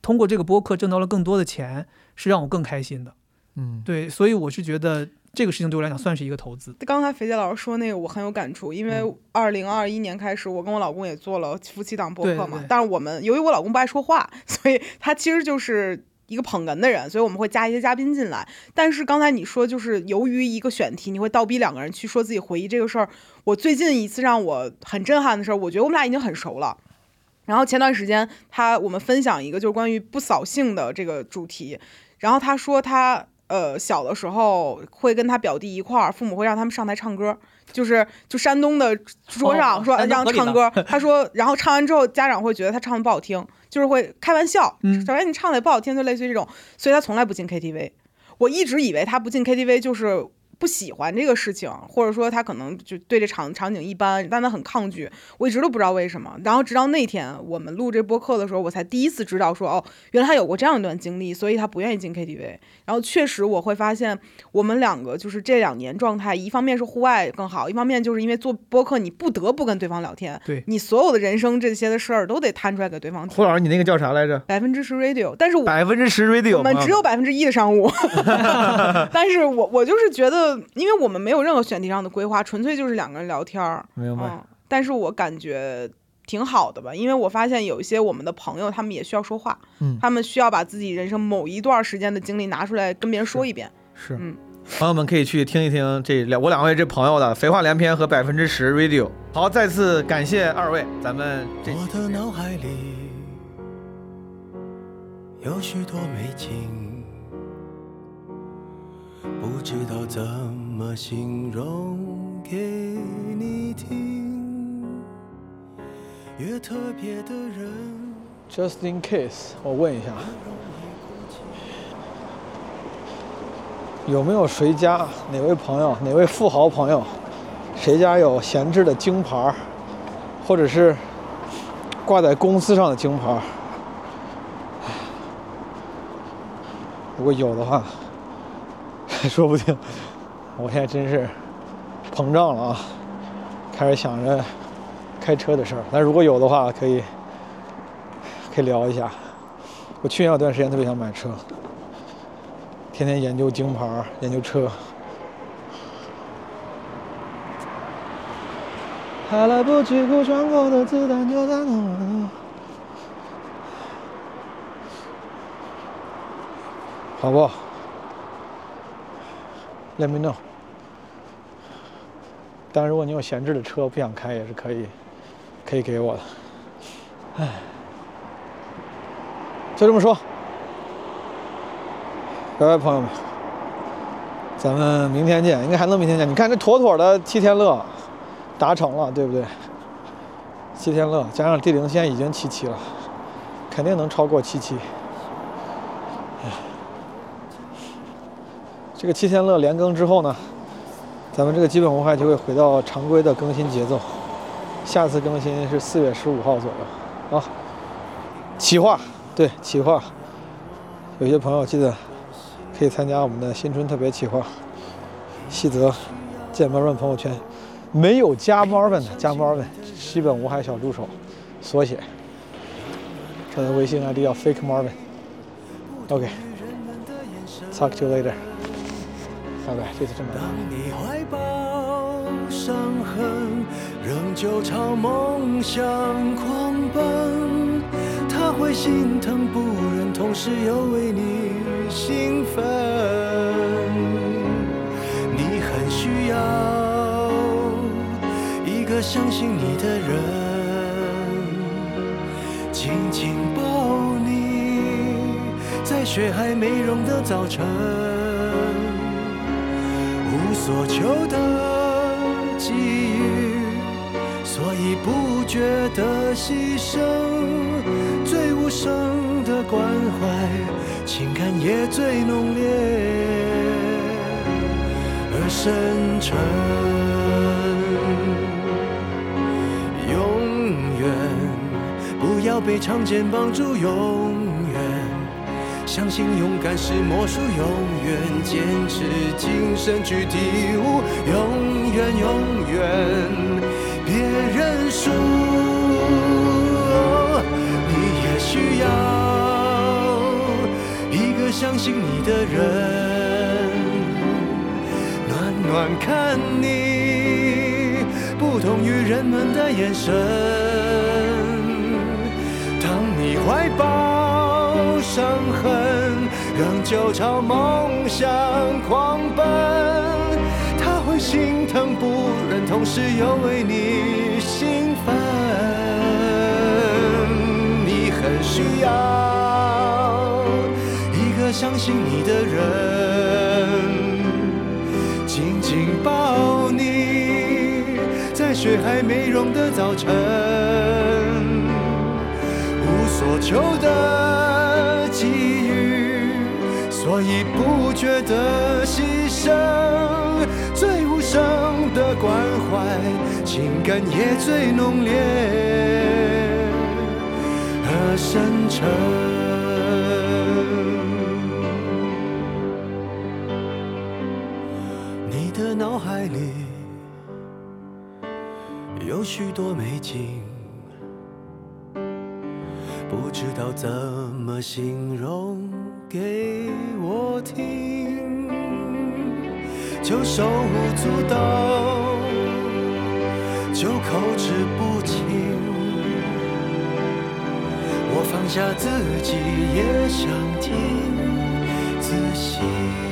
通过这个播客挣到了更多的钱，是让我更开心的。嗯对，所以我是觉得这个事情对我来讲算是一个投资。刚才肥姐老师说那个我很有感触，因为嗯二零二一年开始，我跟我老公也做了夫妻档播客嘛。对对对但是我们由于我老公不爱说话，所以他其实就是一个捧哏的人，所以我们会加一些嘉宾进来。但是刚才你说，就是由于一个选题，你会倒逼两个人去说自己回忆这个事儿。我最近一次让我很震撼的事儿，我觉得我们俩已经很熟了。然后前段时间他我们分享一个就是关于不扫兴的这个主题，然后他说他呃小的时候会跟他表弟一块儿，父母会让他们上台唱歌，就是就山东的桌上说让唱歌，他说然后唱完之后家长会觉得他唱的不好听，就是会开玩笑，嗯首先你唱的也不好听，就类似于这种，所以他从来不进 KTV。我一直以为他不进 KTV 就是不喜欢这个事情，或者说他可能就对这场场景一般，但他很抗拒。我一直都不知道为什么。然后直到那天我们录这播客的时候，我才第一次知道说哦，原来他有过这样一段经历，所以他不愿意进 KTV。然后确实我会发现我们两个就是这两年状态，一方面是户外更好，一方面就是因为做播客你不得不跟对方聊天，对你所有的人生这些的事儿都得摊出来给对方听。胡老师，你那个叫啥来着？百分之十 radio，但是我百分之十 radio，我们只有百分之一的商务 但是我我就是觉得，因为我们没有任何选题上的规划，纯粹就是两个人聊天儿，明白。嗯，但是我感觉挺好的吧，因为我发现有一些我们的朋友，他们也需要说话，嗯。他们需要把自己人生某一段时间的经历拿出来跟别人说一遍，是，嗯。朋友们可以去听一听这两我两位这朋友的废话连篇和百分之十 radio。好，再次感谢二位，咱们这期我的脑海里有许多美景，不知道怎么形容给你听。越特别的人，Just in case，我问一下，有没有谁家哪位朋友、哪位富豪朋友，谁家有闲置的金牌儿，或者是挂在公司上的金牌儿？如果有的话，说不定我现在真是膨胀了啊，开始想着开车的事儿。但如果有的话，可以可以聊一下。我去年有段时间特别想买车，天天研究京牌，研究车。还来不及鼓穿过的子弹就在那。好不？Let me know。当然，如果你有闲置的车不想开，也是可以，可以给我的。唉，就这么说。拜拜，朋友们，咱们明天见，应该还能明天见。你看这妥妥的七天乐达成了，对不对？七天乐加上地灵，现在已经七期了，肯定能超过七期。这个七天乐连更之后呢，咱们这个基本无害就会回到常规的更新节奏。下次更新是四月十五号左右啊。企划，对企划，有些朋友记得可以参加我们的新春特别企划。细则见 Marvin 朋友圈，没有加 Marvin 的加 Marvin，基本无害小助手，缩写。他的微信 ID 叫 Fake Marvin。OK，talk、to you later。拜拜，这次真的。当你怀抱伤痕，仍旧朝梦想狂奔，他会心疼不忍，同时又为你兴奋。你很需要一个相信你的人，紧紧抱你，在雪还没融的早晨。所求的给予，所以不觉得牺牲。最无声的关怀，情感也最浓烈而深沉。永远不要被长剑绑住，永。相信勇敢是魔术，永远坚持精神去体悟，永远永远别认输。你也需要一个相信你的人，暖暖看你，不同于人们的眼神。伤痕，仍旧朝梦想狂奔。他会心疼不忍，同时又为你兴奋。你很需要一个相信你的人。紧紧抱你，在雪还没融的早晨，无所求的，所以不觉得牺牲。最无声的关怀，情感也最浓烈而深沉。你的脑海里有许多美景，不知道怎的形容给我听，就手舞足蹈，就口齿不清。我放下自己，也想听仔细。